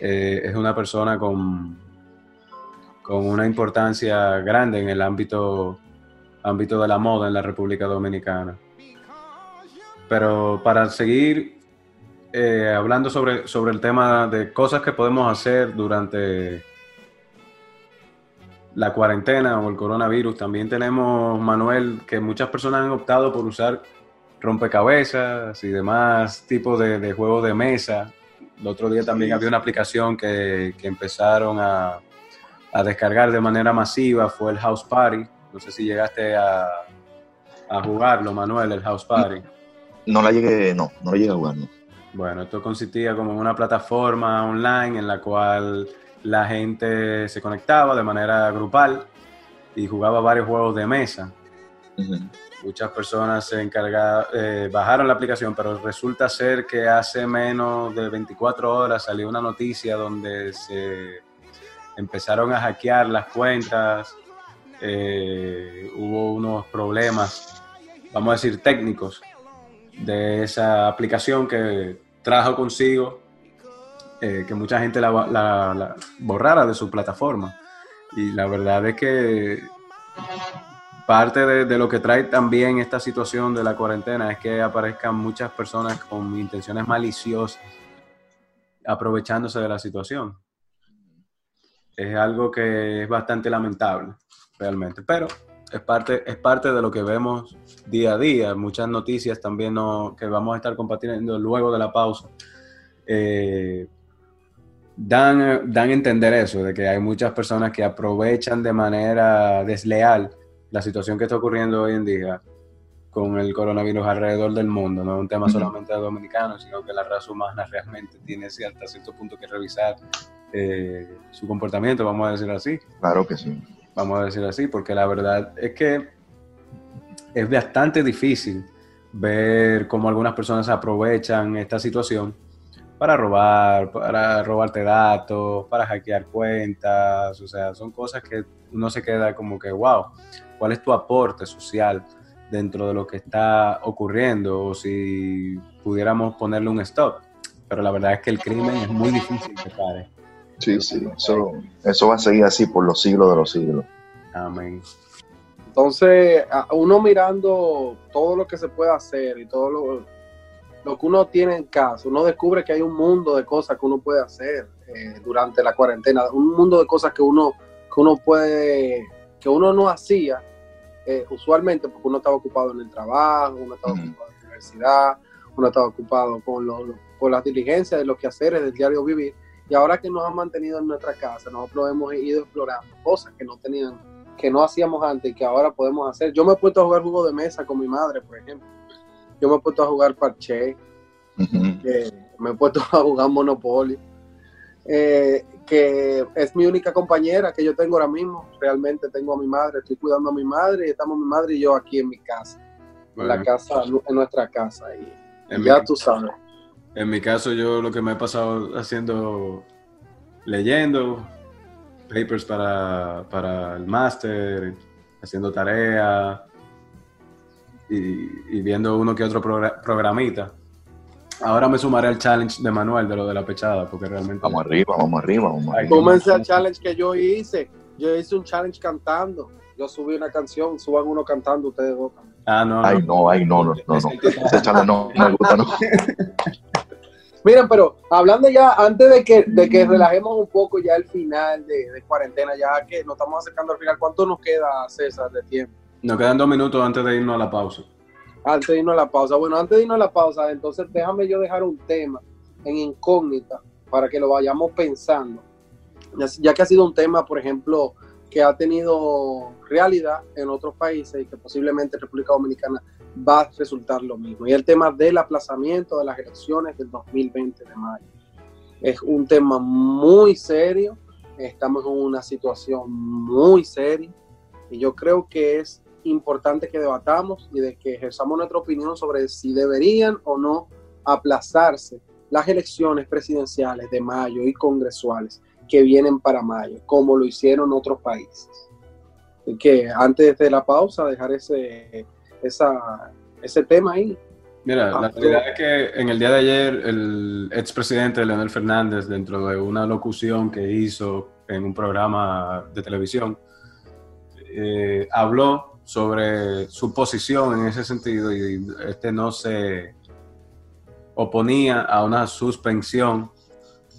Speaker 3: eh, es una persona con, con una importancia grande en el ámbito, ámbito de la moda en la República Dominicana. Pero para seguir eh, hablando sobre, sobre el tema de cosas que podemos hacer durante la cuarentena o el coronavirus. También tenemos, Manuel, que muchas personas han optado por usar rompecabezas y demás tipos de, de juegos de mesa. El otro día también había una aplicación que, que empezaron a, a, descargar de manera masiva, fue el House Party. No sé si llegaste a, a jugarlo, Manuel, el House Party.
Speaker 2: No la llegué, no, no la llegué a jugar, no.
Speaker 3: Bueno, esto consistía como en una plataforma online en la cual la gente se conectaba de manera grupal y jugaba varios juegos de mesa. Uh -huh. Muchas personas se encargaron, eh, bajaron la aplicación, pero resulta ser que hace menos de 24 horas salió una noticia donde se empezaron a hackear las cuentas, eh, hubo unos problemas, vamos a decir, técnicos de esa aplicación que trajo consigo eh, que mucha gente la, borrara de su plataforma. Y la verdad es que parte de, lo que trae también esta situación de la cuarentena es que aparezcan muchas personas con intenciones maliciosas aprovechándose de la situación. Es algo que es bastante lamentable, realmente, pero es parte, es parte de lo que vemos día a día. Muchas noticias también que vamos a estar compartiendo luego de la pausa. Eh, dan, dan a entender eso, de que hay muchas personas que aprovechan de manera desleal la situación que está ocurriendo hoy en día con el coronavirus alrededor del mundo. No es un tema uh -huh. solamente de dominicanos, sino que la raza humana realmente tiene hasta cierto punto que revisar eh, su comportamiento, vamos a decir así.
Speaker 2: Claro que sí.
Speaker 3: Vamos a decir así, porque la verdad es que es bastante difícil ver cómo algunas personas aprovechan esta situación para robar, para robarte datos, para hackear cuentas, o sea, son cosas que uno se queda como que, wow, ¿cuál es tu aporte social dentro de lo que está ocurriendo? O si pudiéramos ponerle un stop. Pero la verdad es que el crimen es muy difícil que pare.
Speaker 2: Sí, sí, eso, eso va a seguir así por los siglos de los siglos.
Speaker 3: Amén.
Speaker 1: Entonces, uno mirando todo lo que se puede hacer y todo lo, lo que uno tiene en casa, uno descubre que hay un mundo de cosas que uno puede hacer eh, durante la cuarentena, un mundo de cosas que uno, que uno puede, que uno no hacía eh, usualmente porque uno estaba ocupado en el trabajo, uno estaba uh -huh. ocupado en la universidad, uno estaba ocupado con, lo, con las diligencias de los quehaceres del diario vivir, y ahora que nos han mantenido en nuestra casa, nosotros hemos ido explorando cosas que no tenían, que no hacíamos antes y que ahora podemos hacer. Yo me he puesto a jugar juego de mesa con mi madre, por ejemplo yo me he puesto a jugar parche, uh -huh. me he puesto a jugar Monopoly, eh, que es mi única compañera que yo tengo ahora mismo. Realmente tengo a mi madre, estoy cuidando a mi madre y estamos mi madre y yo aquí en mi casa, bueno. en la casa, en nuestra casa. Y,
Speaker 3: en
Speaker 1: ya
Speaker 3: mi,
Speaker 1: tú sabes.
Speaker 3: En mi caso, yo lo que me he pasado haciendo, leyendo papers para, para el máster, haciendo tareas y, y, viendo uno que otro progr programita. Ahora me sumaré al challenge de Manuel de lo de la pechada, porque realmente...
Speaker 2: Vamos arriba, vamos arriba, vamos arriba.
Speaker 1: Comencé el challenge que yo hice. Yo hice un challenge cantando. Yo subí una canción, suban uno cantando, ustedes dos
Speaker 3: Ah, no.
Speaker 2: Ay, no, ay, no, no, no. no. Ese challenge no, no me gusta, no.
Speaker 1: Miren, pero hablando ya, antes de que, de que relajemos un poco ya el final de, de cuarentena, ya que nos estamos acercando al final, ¿cuánto nos queda, César, de tiempo?
Speaker 3: Nos quedan dos minutos antes de irnos a la pausa.
Speaker 1: Antes de irnos a la pausa. Bueno, antes de irnos a la pausa, entonces déjame yo dejar un tema en incógnita para que lo vayamos pensando. Ya que ha sido un tema, por ejemplo, que ha tenido realidad en otros países y que posiblemente en República Dominicana va a resultar lo mismo. Y el tema del aplazamiento de las elecciones del 2020 de mayo. Es un tema muy serio, estamos en una situación muy seria y yo creo que es importante que debatamos y de que ejerzamos nuestra opinión sobre si deberían o no aplazarse las elecciones presidenciales de mayo y congresuales que vienen para mayo, como lo hicieron otros países. Que antes de la pausa dejar ese, esa, ese tema ahí.
Speaker 3: Mira, ah, la realidad es que en el día de ayer el expresidente Leonel Fernández, dentro de una locución que hizo en un programa de televisión, eh, habló sobre su posición en ese sentido y este no se oponía a una suspensión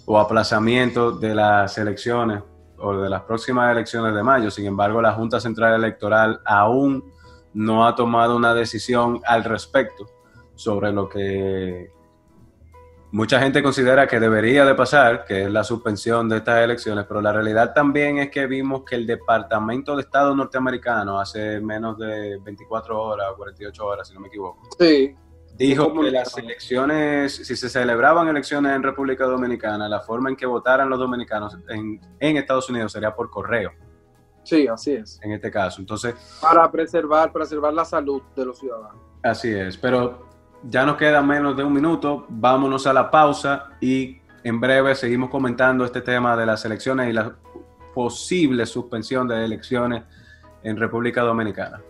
Speaker 3: o aplazamiento de las elecciones o de las próximas elecciones de mayo. Sin embargo, la Junta Central Electoral aún no ha tomado una decisión al respecto sobre lo que mucha gente considera que debería de pasar, que es la suspensión de estas elecciones, pero la realidad también es que vimos que el Departamento de Estado norteamericano hace menos de 24 horas, 48 horas, si no me equivoco.
Speaker 1: Sí.
Speaker 3: Dijo que las elecciones, si se celebraban elecciones en República Dominicana, la forma en que votaran los dominicanos en, en Estados Unidos sería por correo.
Speaker 1: Sí, así es.
Speaker 3: En este caso, entonces...
Speaker 1: Para preservar, preservar la salud de los ciudadanos.
Speaker 3: Así es, pero ya nos queda menos de un minuto, vámonos a la pausa y en breve seguimos comentando este tema de las elecciones y la posible suspensión de elecciones en República Dominicana.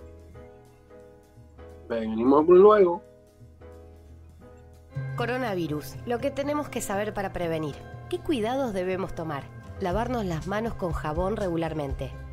Speaker 1: Venimos luego.
Speaker 4: Coronavirus, lo que tenemos que saber para prevenir. ¿Qué cuidados debemos tomar? Lavarnos las manos con jabón regularmente.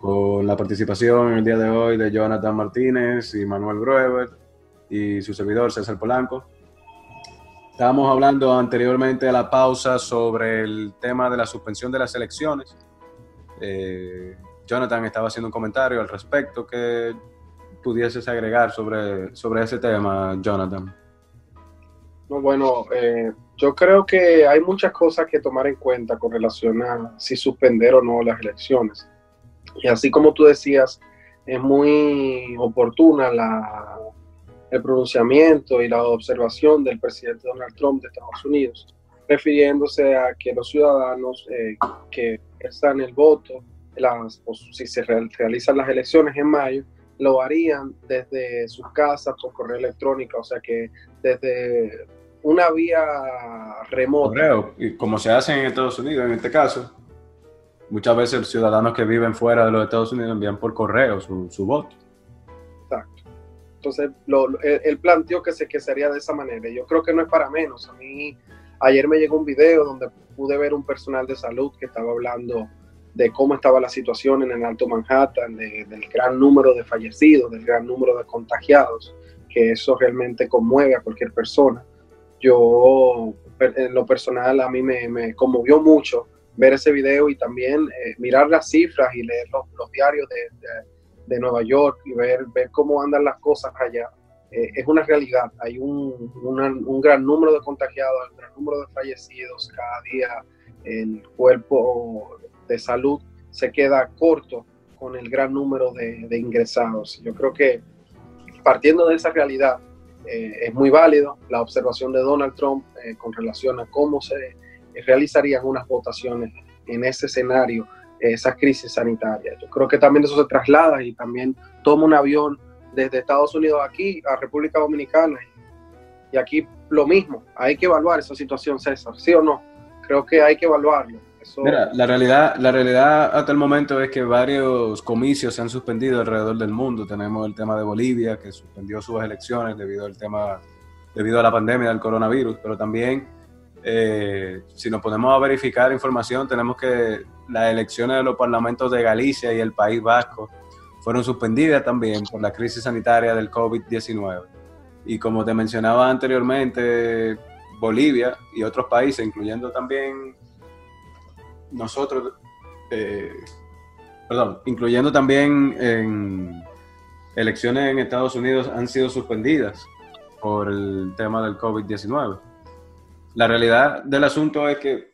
Speaker 3: con la participación en el día de hoy de Jonathan Martínez y Manuel Grueber y su servidor César Polanco. Estábamos hablando anteriormente a la pausa sobre el tema de la suspensión de las elecciones. Eh, Jonathan estaba haciendo un comentario al respecto que pudieses agregar sobre, sobre ese tema, Jonathan.
Speaker 1: No, bueno, eh, yo creo que hay muchas cosas que tomar en cuenta con relación a si suspender o no las elecciones. Y así como tú decías, es muy oportuna la, el pronunciamiento y la observación del presidente Donald Trump de Estados Unidos, refiriéndose a que los ciudadanos eh, que están el voto, las, si se realizan las elecciones en mayo, lo harían desde sus casas por correo electrónico, o sea que desde una vía remota.
Speaker 3: Como se hace en Estados Unidos en este caso muchas veces los ciudadanos que viven fuera de los Estados Unidos envían por correo su, su voto.
Speaker 1: Exacto. Entonces, lo, él, planteó que, se, que sería de esa manera. Yo creo que no es para menos. A mí, ayer me llegó un video donde pude ver un personal de salud que estaba hablando de cómo estaba la situación en el Alto Manhattan, del gran número de fallecidos, del gran número de contagiados, que eso realmente conmueve a cualquier persona. Yo, en lo personal, a mí me, me conmovió mucho ver ese video y también eh, mirar las cifras y leer los, diarios de, de, Nueva York y ver, ver cómo andan las cosas allá. Eh, es una realidad. Hay un, un, gran número de contagiados, un gran número de fallecidos cada día. El cuerpo de salud se queda corto con el gran número de, de ingresados. Yo creo que partiendo de esa realidad, eh, es muy válido la observación de Donald Trump con relación a cómo se realizarían unas votaciones en ese escenario, esa crisis sanitaria. Yo creo que también eso se traslada y también toma un avión desde Estados Unidos aquí a República Dominicana. Y aquí lo mismo, hay que evaluar esa situación, César, ¿sí o no? Creo que hay que evaluarlo.
Speaker 3: Mira, la realidad, la realidad hasta el momento es que varios comicios se han suspendido alrededor del mundo. Tenemos el tema de Bolivia, que suspendió sus elecciones debido al tema, debido a la pandemia del coronavirus, pero también eh, si nos ponemos a verificar información, tenemos que las elecciones de los parlamentos de Galicia y el País Vasco fueron suspendidas también por la crisis sanitaria del COVID-19. Y como te mencionaba anteriormente, Bolivia y otros países, incluyendo también nosotros, eh, perdón, incluyendo también en elecciones en Estados Unidos, han sido suspendidas por el tema del COVID-19 la realidad del asunto es que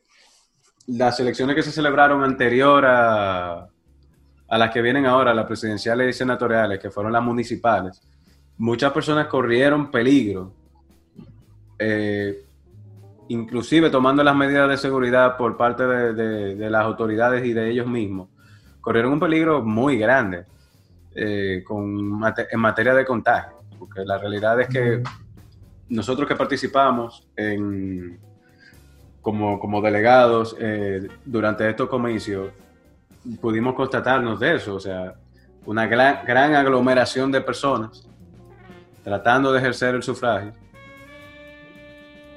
Speaker 3: las elecciones que se celebraron anterior a, las que vienen ahora, las presidenciales y senatoriales, que fueron las municipales, muchas personas corrieron peligro, eh, inclusive tomando las medidas de seguridad por parte de, las autoridades y de ellos mismos, corrieron un peligro muy grande eh, con, en materia de contagio, porque la realidad es que nosotros que participamos en, como, como delegados eh, durante estos comicios, pudimos constatarnos de eso, o sea, una gran, gran aglomeración de personas tratando de ejercer el sufragio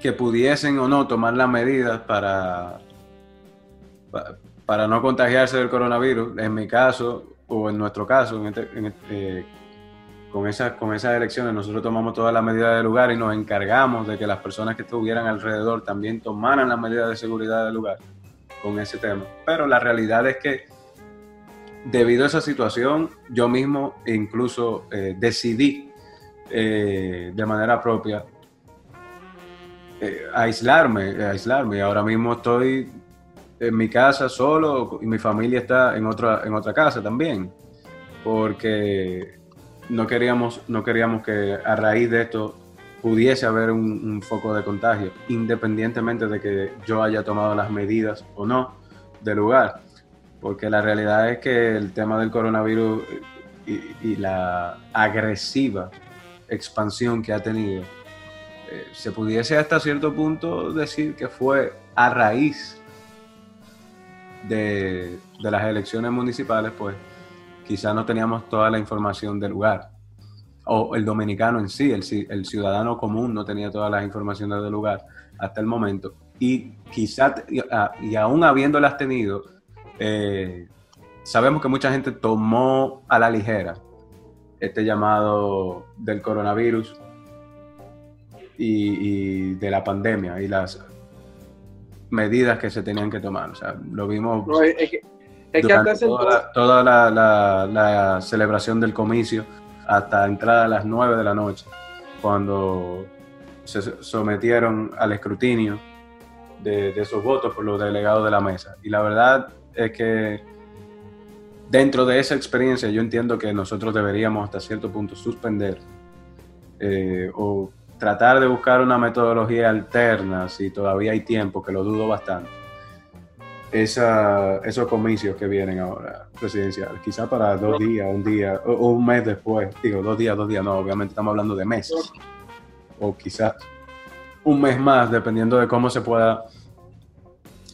Speaker 3: que pudiesen o no tomar las medidas para, para no contagiarse del coronavirus. En mi caso, o en nuestro caso, en este, este, eh, con, esas, con esas elecciones, nosotros tomamos todas las medidas del lugar y nos encargamos de que las personas que estuvieran alrededor también tomaran las medidas de seguridad del lugar con ese tema. Pero la realidad es que debido a esa situación, yo mismo incluso eh, decidí eh, de manera propia aislarme, aislarme. Ahora mismo estoy en mi casa solo y mi familia está en otra, en otra casa también, porque no queríamos, no queríamos que a raíz de esto pudiese haber un, foco de contagio, independientemente de que yo haya tomado las medidas o no del lugar, porque la realidad es que el tema del coronavirus y, la agresiva expansión que ha tenido, eh, se pudiese hasta cierto punto decir que fue a raíz de, las elecciones municipales, pues quizás no teníamos toda la información del lugar. O el dominicano en sí, el, ciudadano común no tenía todas las informaciones del lugar hasta el momento. Y quizás, y, aún habiéndolas tenido, eh, sabemos que mucha gente tomó a la ligera este llamado del coronavirus y, y, de la pandemia y las medidas que se tenían que tomar. O sea, lo vimos toda, la, celebración del comicio hasta entrada a las 9 de la noche, cuando se sometieron al escrutinio de, esos votos por los delegados de la mesa. Y la verdad es que dentro de esa experiencia yo entiendo que nosotros deberíamos hasta cierto punto suspender eh, o tratar de buscar una metodología alterna, si todavía hay tiempo, que lo dudo bastante, esa, esos comicios que vienen ahora presidenciales, quizá para dos días, un día, o, un mes después, digo, dos días, dos días, no, obviamente estamos hablando de meses, o quizás un mes más, dependiendo de cómo se pueda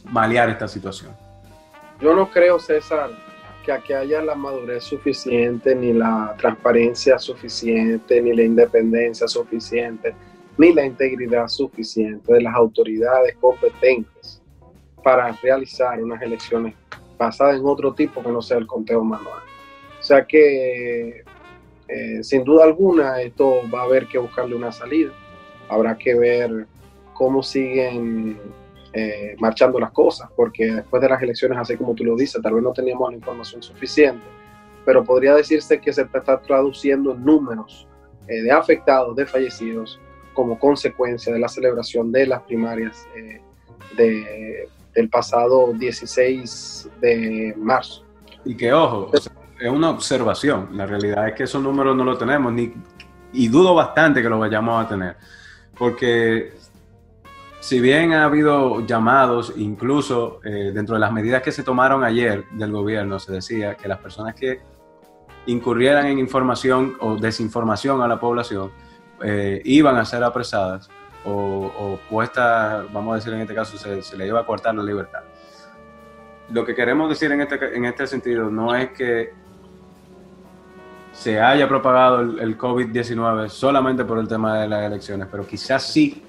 Speaker 3: malear esta situación.
Speaker 1: Yo no creo, César, que aquí haya la madurez suficiente, ni la transparencia suficiente, ni la independencia suficiente, ni la integridad suficiente de las autoridades competentes para realizar unas elecciones basadas en otro tipo que no sea el conteo manual. O sea que, eh, sin duda alguna, esto va a haber que buscarle una salida. Habrá que ver cómo siguen eh, marchando las cosas, porque después de las elecciones, así como tú lo dices, tal vez no teníamos la información suficiente, pero podría decirse que se está traduciendo en números eh, de afectados, de fallecidos, como consecuencia de la celebración de las primarias eh, de, del pasado 16 de marzo.
Speaker 3: Y que ojo, es una observación, la realidad es que esos números no los tenemos, ni, y dudo bastante que lo vayamos a tener, porque si bien ha habido llamados, incluso eh, dentro de las medidas que se tomaron ayer del gobierno, se decía que las personas que incurrieran en información o desinformación a la población eh, iban a ser apresadas o, puestas, vamos a decir en este caso, se, le iba a cortar la libertad. Lo que queremos decir en este, en este sentido no es que se haya propagado el, el COVID-19 solamente por el tema de las elecciones, pero quizás sí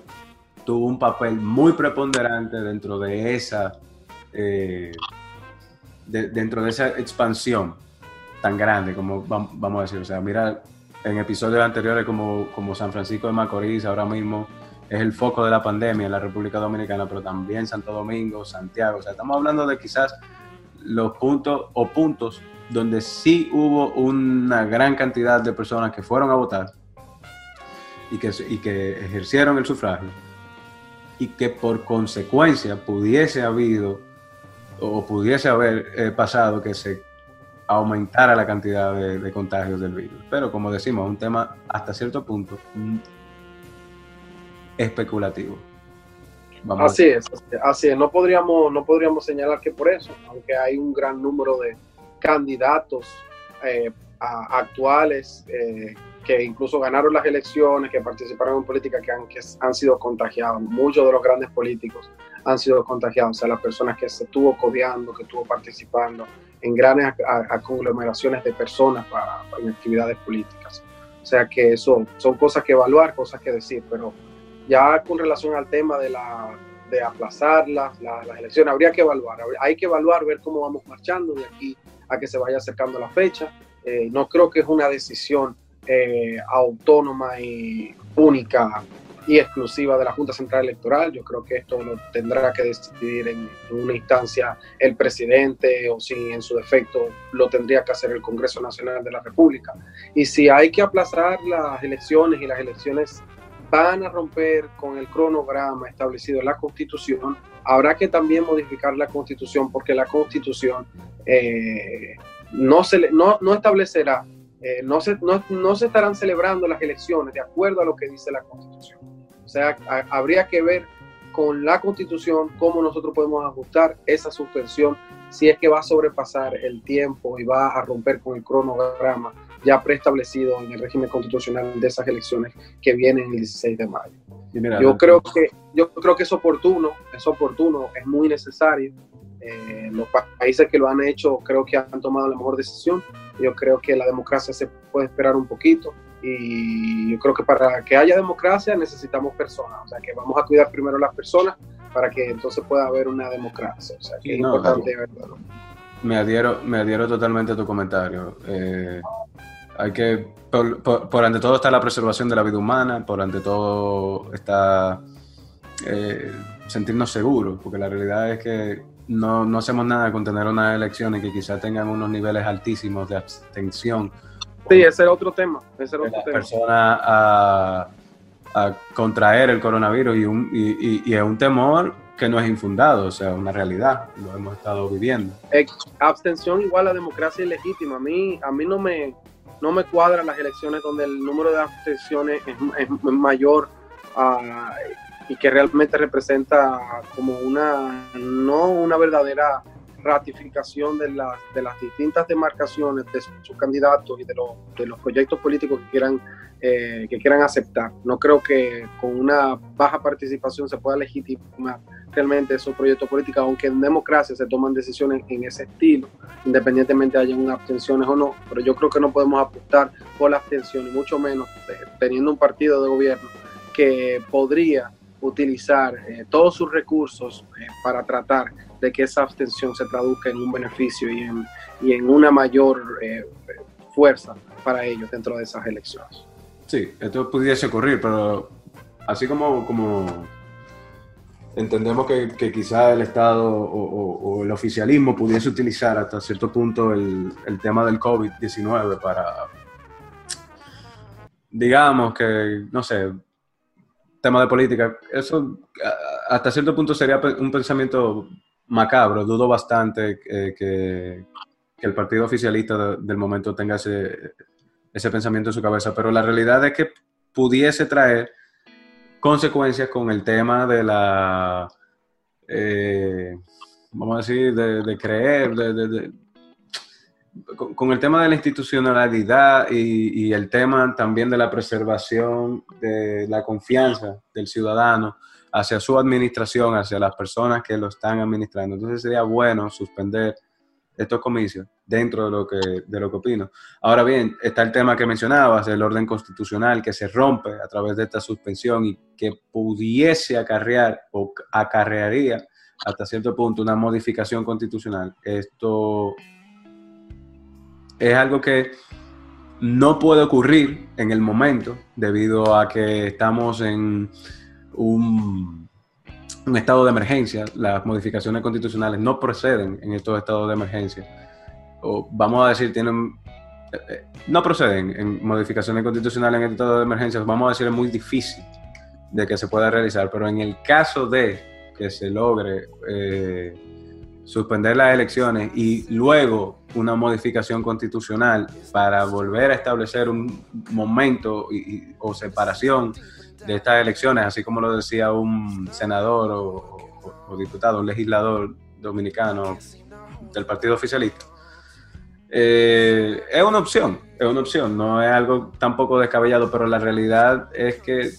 Speaker 3: tuvo un papel muy preponderante dentro de esa, eh, dentro de esa expansión tan grande, como vamos a decir. O sea, mira, en episodios anteriores como, como San Francisco de Macorís, ahora mismo es el foco de la pandemia en la República Dominicana, pero también Santo Domingo, Santiago. O sea, estamos hablando de quizás los puntos o puntos donde sí hubo una gran cantidad de personas que fueron a votar y que, y que ejercieron el sufragio y que por consecuencia pudiese habido o pudiese haber eh, pasado que se aumentara la cantidad de, contagios del virus. Pero como decimos, un tema hasta cierto punto especulativo.
Speaker 1: así es, así es. No podríamos, no podríamos señalar que por eso, aunque hay un gran número de candidatos eh, actuales eh, que incluso ganaron las elecciones, que participaron en política, que han, que han sido contagiados. Muchos de los grandes políticos han sido contagiados, o sea, las personas que se estuvo codeando, que estuvo participando en grandes aglomeraciones de personas para, en actividades políticas. O sea que eso son cosas que evaluar, cosas que decir, pero ya con relación al tema de, la, de aplazar las, las, elecciones, habría que evaluar, hay que evaluar, ver cómo vamos marchando de aquí a que se vaya acercando la fecha. Eh, no creo que es una decisión eh, autónoma y única y exclusiva de la Junta Central Electoral. Yo creo que esto lo tendrá que decidir en, una instancia el presidente o si en su defecto lo tendría que hacer el Congreso Nacional de la República. Y si hay que aplazar las elecciones y las elecciones van a romper con el cronograma establecido en la Constitución, habrá que también modificar la Constitución porque la Constitución eh, no, se no, no establecerá eh, no, se, no, se estarán celebrando las elecciones de acuerdo a lo que dice la Constitución. O sea, habría que ver con la Constitución cómo nosotros podemos ajustar esa suspensión si es que va a sobrepasar el tiempo y va a romper con el cronograma ya preestablecido en el régimen constitucional de esas elecciones que vienen el 16 de mayo. yo creo que yo creo que es oportuno, es oportuno, es muy necesario. Eh, los países que lo han hecho creo que han tomado la mejor decisión yo creo que la democracia se puede esperar un poquito y yo creo que para que haya democracia necesitamos personas, o sea que vamos a cuidar primero las personas para que entonces pueda haber una democracia, o sea que es importante verlo.
Speaker 3: Me adhiero, me adhiero totalmente a tu comentario. Eh, hay que, por, ante todo está la preservación de la vida humana, por ante todo está eh, sentirnos seguros, porque la realidad es que no, no hacemos nada con tener unas elecciones que quizás tengan unos niveles altísimos de abstención.
Speaker 1: Sí, ese es otro tema. Ese es otro tema.
Speaker 3: Personas a, a, contraer el coronavirus y, un, y, y, es un temor que no es infundado, o sea, una realidad, lo hemos estado viviendo.
Speaker 1: Abstención igual a democracia ilegítima. A mí, a mí no me, no me cuadran las elecciones donde el número de abstenciones es, mayor a, y que realmente representa como una, no una verdadera ratificación de las, de las distintas demarcaciones de sus candidatos y de, los, de los proyectos políticos que quieran, eh, que quieran aceptar. No creo que con una baja participación se pueda legitimar realmente esos proyectos políticos, aunque en democracia se toman decisiones en ese estilo, independientemente haya una abstenciones o no, pero yo creo que no podemos apostar por la abstención, y mucho menos teniendo un partido de gobierno que podría utilizar eh, todos sus recursos eh, para tratar de que esa abstención se traduzca en un beneficio y en, y en una mayor eh, fuerza para ellos dentro de esas elecciones.
Speaker 3: Sí, esto pudiese ocurrir, pero así como, como entendemos que, que quizá el Estado o, el oficialismo pudiese utilizar hasta cierto punto el, tema del COVID-19 para, digamos que, no sé, tema de política, eso hasta cierto punto sería un pensamiento macabro. Dudo bastante que, que, el partido oficialista del momento tenga ese, ese pensamiento en su cabeza, pero la realidad es que pudiese traer consecuencias con el tema de la, eh, vamos a decir, de, creer, de, con, el tema de la institucionalidad y, el tema también de la preservación de la confianza del ciudadano hacia su administración, hacia las personas que lo están administrando. Entonces sería bueno suspender estos comicios dentro de lo que, de lo que opino. Ahora bien, está el tema que mencionabas, el orden constitucional que se rompe a través de esta suspensión y que pudiese acarrear o acarrearía hasta cierto punto una modificación constitucional. Esto es algo que no puede ocurrir en el momento debido a que estamos en un, estado de emergencia. Las modificaciones constitucionales no proceden en estos estados de emergencia. O vamos a decir, tienen eh, eh, no proceden en modificaciones constitucionales en el estado de emergencia, vamos a decir, es muy difícil de que se pueda realizar, pero en el caso de que se logre eh, suspender las elecciones y luego una modificación constitucional para volver a establecer un momento o separación de estas elecciones, así como lo decía un senador o, diputado, un legislador dominicano del partido oficialista, eh, es una opción. es una opción, no es algo tampoco descabellado, pero la realidad es que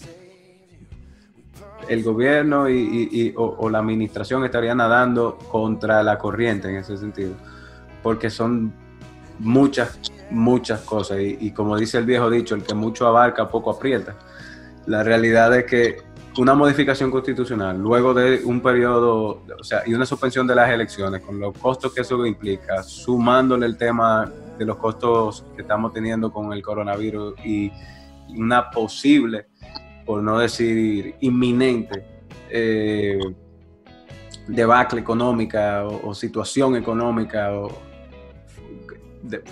Speaker 3: el gobierno y, o, la administración estarían nadando contra la corriente en ese sentido, porque son muchas, muchas cosas y, como dice el viejo dicho, el que mucho abarca, poco aprieta. La realidad es que una modificación constitucional, luego de un periodo, o sea, y una suspensión de las elecciones, con los costos que eso implica, sumándole el tema de los costos que estamos teniendo con el coronavirus y una posible por no decir inminente, eh, debacle económica o, situación económica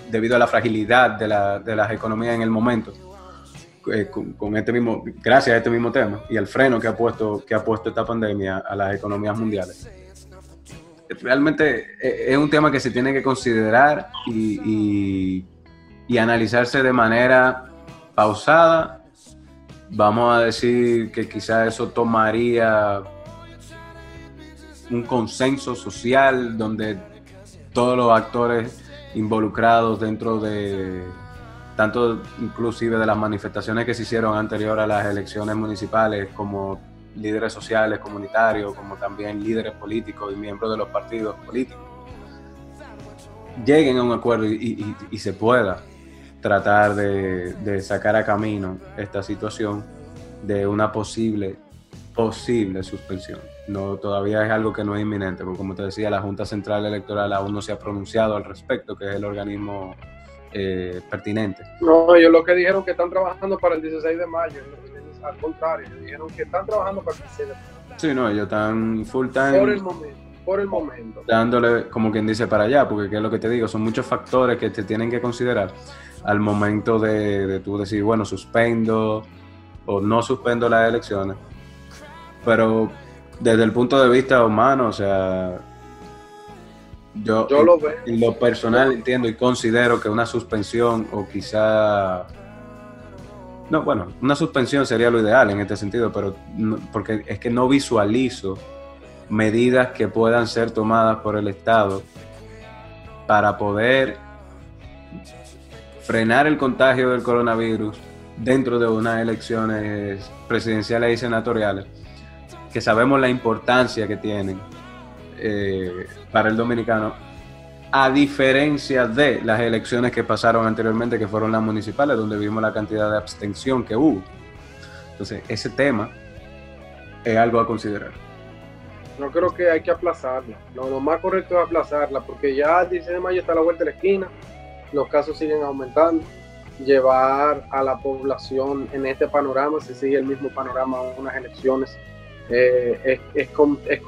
Speaker 3: debido a la fragilidad de, las economías en el momento. Eh, con, este mismo, gracias a este mismo tema y al freno que ha puesto, que ha puesto esta pandemia a las economías mundiales. Realmente eh, es un tema que se tiene que considerar y, y analizarse de manera pausada vamos a decir que quizás eso tomaría un consenso social donde todos los actores involucrados dentro de tanto inclusive de las manifestaciones que se hicieron anterior a las elecciones municipales como líderes sociales, comunitarios, como también líderes políticos y miembros de los partidos políticos, lleguen a un acuerdo y se pueda tratar de, sacar a camino esta situación de una posible, posible suspensión. No, todavía es algo que no es inminente, porque como te decía, la Junta Central Electoral aún no se ha pronunciado al respecto, que es el organismo eh, pertinente.
Speaker 1: No, ellos lo que dijeron que están trabajando para el 16 de mayo, al contrario, dijeron que están trabajando para el 16 de mayo.
Speaker 3: Sí, no, ellos están full time.
Speaker 1: Por el momento por el momento.
Speaker 3: Dándole, como quien dice, para allá, porque qué es lo que te digo, son muchos factores que te tienen que considerar al momento de, de tú decir, bueno, suspendo o no suspendo las elecciones. Pero desde el punto de vista humano, o sea, yo,
Speaker 1: lo veo.
Speaker 3: en lo personal entiendo y considero que una suspensión o quizá... No, bueno, una suspensión sería lo ideal en este sentido, pero porque es que no visualizo medidas que puedan ser tomadas por el Estado para poder frenar el contagio del coronavirus dentro de unas elecciones presidenciales y senatoriales, que sabemos la importancia que tienen eh, para el dominicano, a diferencia de las elecciones que pasaron anteriormente, que fueron las municipales, donde vimos la cantidad de abstención que hubo. Entonces, ese tema es algo a considerar.
Speaker 1: No creo que hay que aplazarla. lo más correcto es aplazarla, porque ya el 16 de mayo está a la vuelta de la esquina los casos siguen aumentando. Llevar a la población en este panorama, si sigue el mismo panorama unas elecciones, eh, es, es, es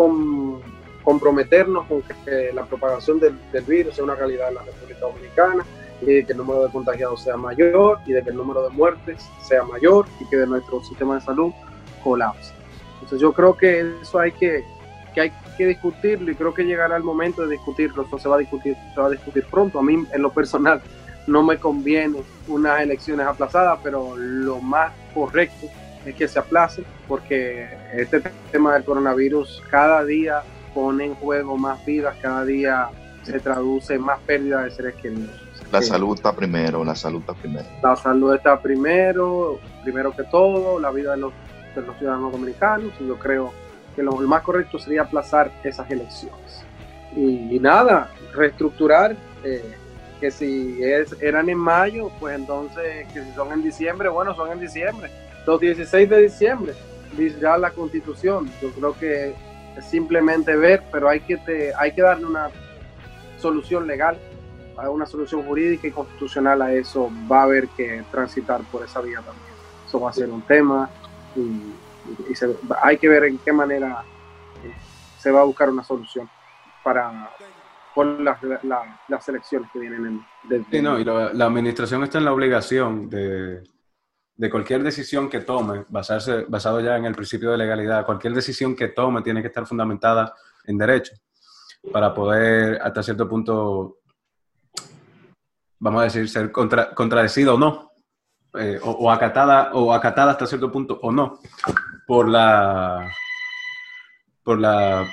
Speaker 1: comprometernos con que la propagación del, virus sea una realidad en la República Dominicana y que el número de contagiados sea mayor y de que el número de muertes sea mayor y que de nuestro sistema de salud colapse. Entonces yo creo que eso hay que, que hay que discutirlo y creo que llegará el momento de discutirlo. Eso se va a discutir, se va a discutir pronto. A mí, en lo personal, no me conviene unas elecciones aplazadas, pero lo más correcto es que se aplace porque este tema del coronavirus cada día pone en juego más vidas, cada día se traduce en más pérdida de seres queridos.
Speaker 2: La salud está primero, la salud está primero.
Speaker 1: La salud está primero, primero que todo, la vida de los, de los ciudadanos dominicanos, y yo creo que lo más correcto sería aplazar esas elecciones. Y, nada, reestructurar, eh, que si es, eran en mayo, pues entonces, que si son en diciembre, bueno, son en diciembre. Los 16 de diciembre, dice ya la constitución. Yo creo que es simplemente ver, pero hay que, te, hay que darle una solución legal, una solución jurídica y constitucional a eso. Va a haber que transitar por esa vía también. Eso va a ser un tema. Y, y hay que ver en qué manera eh, se va a buscar una solución para por las, las elecciones que vienen
Speaker 3: en, sí, no, y la, administración está en la obligación de, de, cualquier decisión que tome, basarse, basado ya en el principio de legalidad, cualquier decisión que tome tiene que estar fundamentada en derecho para poder hasta cierto punto, vamos a decir, ser contra, contradecido o no, eh, o, acatada, o acatada hasta cierto punto o no por la por la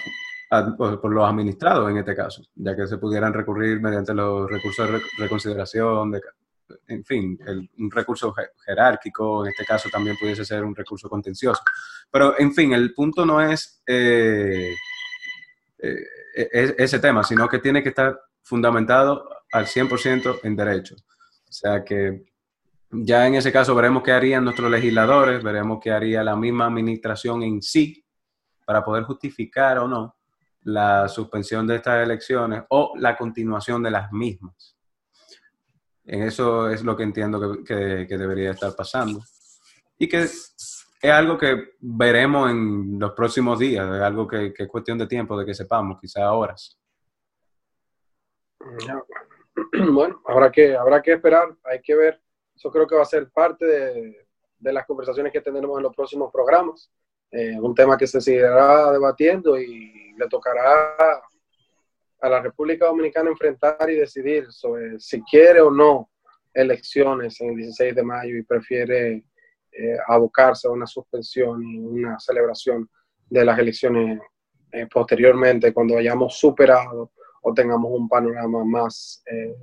Speaker 3: por los administrados en este caso, ya que se pudieran recurrir mediante los recursos de reconsideración, de en fin, un recurso jerárquico, en este caso también pudiese ser un recurso contencioso. Pero, en fin, el punto no es eh, eh, e-, ese tema, sino que tiene que estar fundamentado al 100% en derecho. O sea que ya en ese caso veremos qué harían nuestros legisladores, veremos qué haría la misma administración en sí para poder justificar o no la suspensión de estas elecciones o la continuación de las mismas. En eso es lo que entiendo que, debería estar pasando. Y que es algo que veremos en los próximos días, es algo que, es cuestión de tiempo, de que sepamos, quizá horas.
Speaker 1: Bueno, habrá que, habrá que esperar, hay que ver. Eso creo que va a ser parte de, de las conversaciones que tendremos en los próximos programas. Eh, un tema que se seguirá debatiendo y le tocará a la República Dominicana enfrentar y decidir sobre si quiere o no elecciones en el 16 de mayo y prefiere eh, abocarse a una suspensión y una celebración de las elecciones eh, posteriormente cuando hayamos superado o tengamos un panorama más eh,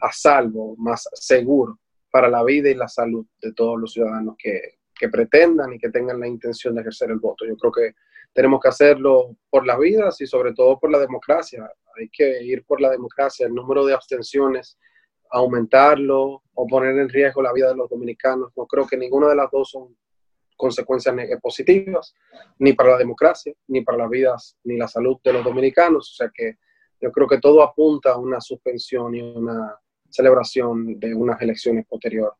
Speaker 1: a salvo, más seguro para la vida y la salud de todos los ciudadanos que, que pretendan y que tengan la intención de ejercer el voto. Yo creo que tenemos que hacerlo por las vidas y sobre todo por la democracia. Hay que ir por la democracia. El número de abstenciones, aumentarlo o poner en riesgo la vida de los dominicanos. No creo que ninguna de las dos son consecuencias positivas, ni para la democracia, ni para las vidas, ni la salud de los dominicanos. O sea que yo creo que todo apunta a una suspensión y una celebración de unas elecciones posterior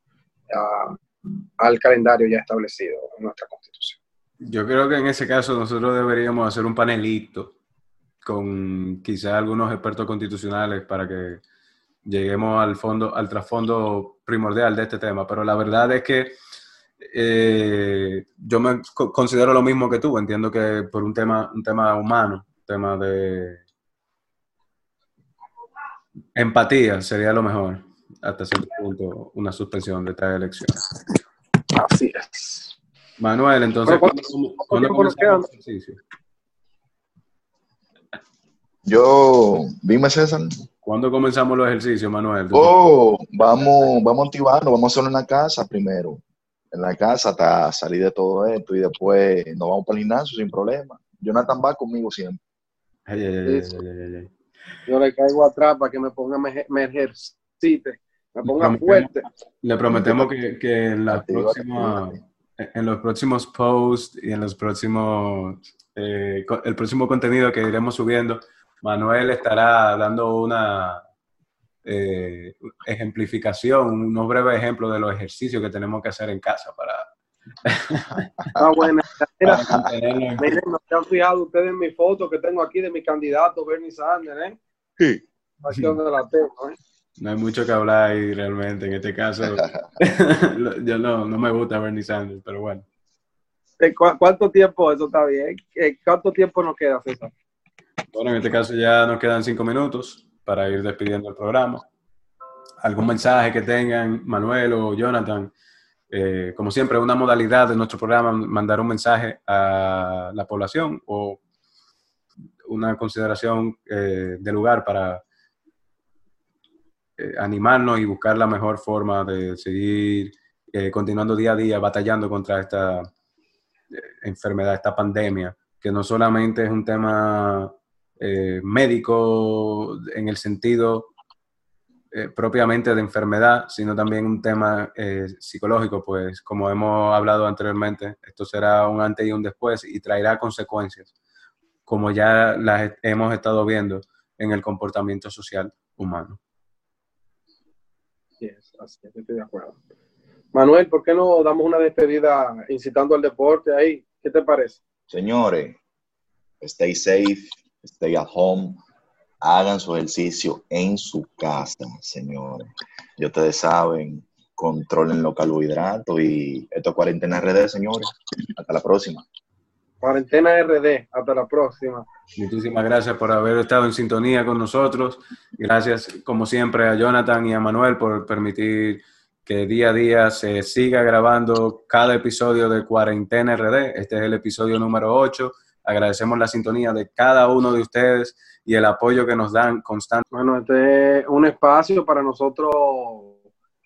Speaker 1: al calendario ya establecido en nuestra Constitución.
Speaker 3: Yo creo que en ese caso nosotros deberíamos hacer un panelito con quizás algunos expertos constitucionales para que lleguemos al fondo, al trasfondo primordial de este tema. Pero la verdad es que eh, yo me considero lo mismo que tú. Entiendo que por un tema, un tema humano, un tema de empatía sería lo mejor hasta cierto punto una suspensión de esta elección.
Speaker 1: Así es.
Speaker 3: Manuel, entonces, ¿cuándo, comenzamos el ejercicio?
Speaker 2: Yo, dime César.
Speaker 3: ¿Cuándo comenzamos los ejercicios, Manuel?
Speaker 2: Oh, vamos, vamos a activarnos, vamos a hacerlo en la casa primero. En la casa hasta salir de todo esto y después nos vamos para el gimnasio sin problema. Jonathan va conmigo siempre.
Speaker 1: Yo le caigo atrás para que me ponga, me, me ejercite, me ponga fuerte.
Speaker 3: Le prometemos que, que en la próxima en los próximos posts y en los próximos, eh, el próximo contenido que iremos subiendo, Manuel estará dando una eh, ejemplificación, unos breves ejemplos de los ejercicios que tenemos que hacer en casa para...
Speaker 1: ah, bueno. miren, no se han fijado ustedes en mi foto que tengo aquí de mi candidato Bernie Sanders, ¿eh?
Speaker 2: Sí.
Speaker 1: Aquí donde la tengo, ¿eh?
Speaker 3: No hay mucho que hablar ahí realmente. En este caso, yo no, no me gusta Bernie Sanders, pero bueno.
Speaker 1: Eh, ¿Cuánto tiempo? Eso está bien. Eh, ¿Cuánto tiempo nos queda, César?
Speaker 3: Bueno, en este caso ya nos quedan cinco minutos para ir despidiendo el programa. ¿Algún mensaje que tengan Manuel o Jonathan? Eh, como siempre, una modalidad de nuestro programa, mandar un mensaje a la población o una consideración de lugar para eh, animarnos y buscar la mejor forma de seguir eh, continuando día a día batallando contra esta eh, enfermedad, esta pandemia, que no solamente es un tema médico en el sentido propiamente de enfermedad, sino también un tema psicológico, pues como hemos hablado anteriormente, esto será un antes y un después y traerá consecuencias, como ya las hemos estado viendo en el comportamiento social humano
Speaker 1: estoy de acuerdo. Manuel, ¿por qué no damos una despedida incitando al deporte ahí? ¿Qué te parece?
Speaker 2: Señores, stay safe, stay at home, hagan su ejercicio en su casa, señores. Y ustedes saben, controlen los carbohidratos y esto es Cuarentena RD, señores. Hasta la próxima.
Speaker 1: Cuarentena RD, hasta la próxima.
Speaker 3: Muchísimas gracias por haber estado en sintonía con nosotros. Gracias, como siempre, a Jonathan y a Manuel por permitir que día a día se siga grabando cada episodio de Cuarentena RD. Este es el episodio número 8. Agradecemos la sintonía de cada uno de ustedes y el apoyo que nos dan constantemente.
Speaker 1: Bueno, este es un espacio para nosotros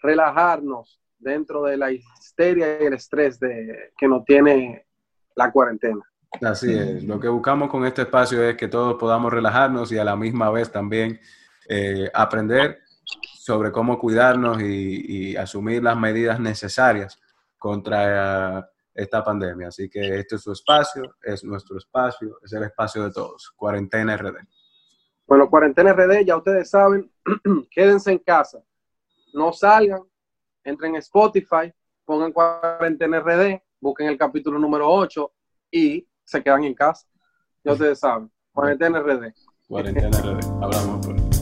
Speaker 1: relajarnos dentro de la histeria y el estrés de, que nos tiene la cuarentena.
Speaker 3: Así es, lo que buscamos con este espacio es que todos podamos relajarnos y a la misma vez también eh, aprender sobre cómo cuidarnos y, asumir las medidas necesarias contra esta pandemia. Así que este es su espacio, es nuestro espacio, es el espacio de todos, Cuarentena RD.
Speaker 1: Bueno, Cuarentena RD, ya ustedes saben, quédense en casa, no salgan, entren en Spotify, pongan Cuarentena RD, busquen el capítulo número 8 y se quedan en casa. Ya ustedes saben. Cuarentena RD.
Speaker 3: Cuarentena RD. Hablamos pues.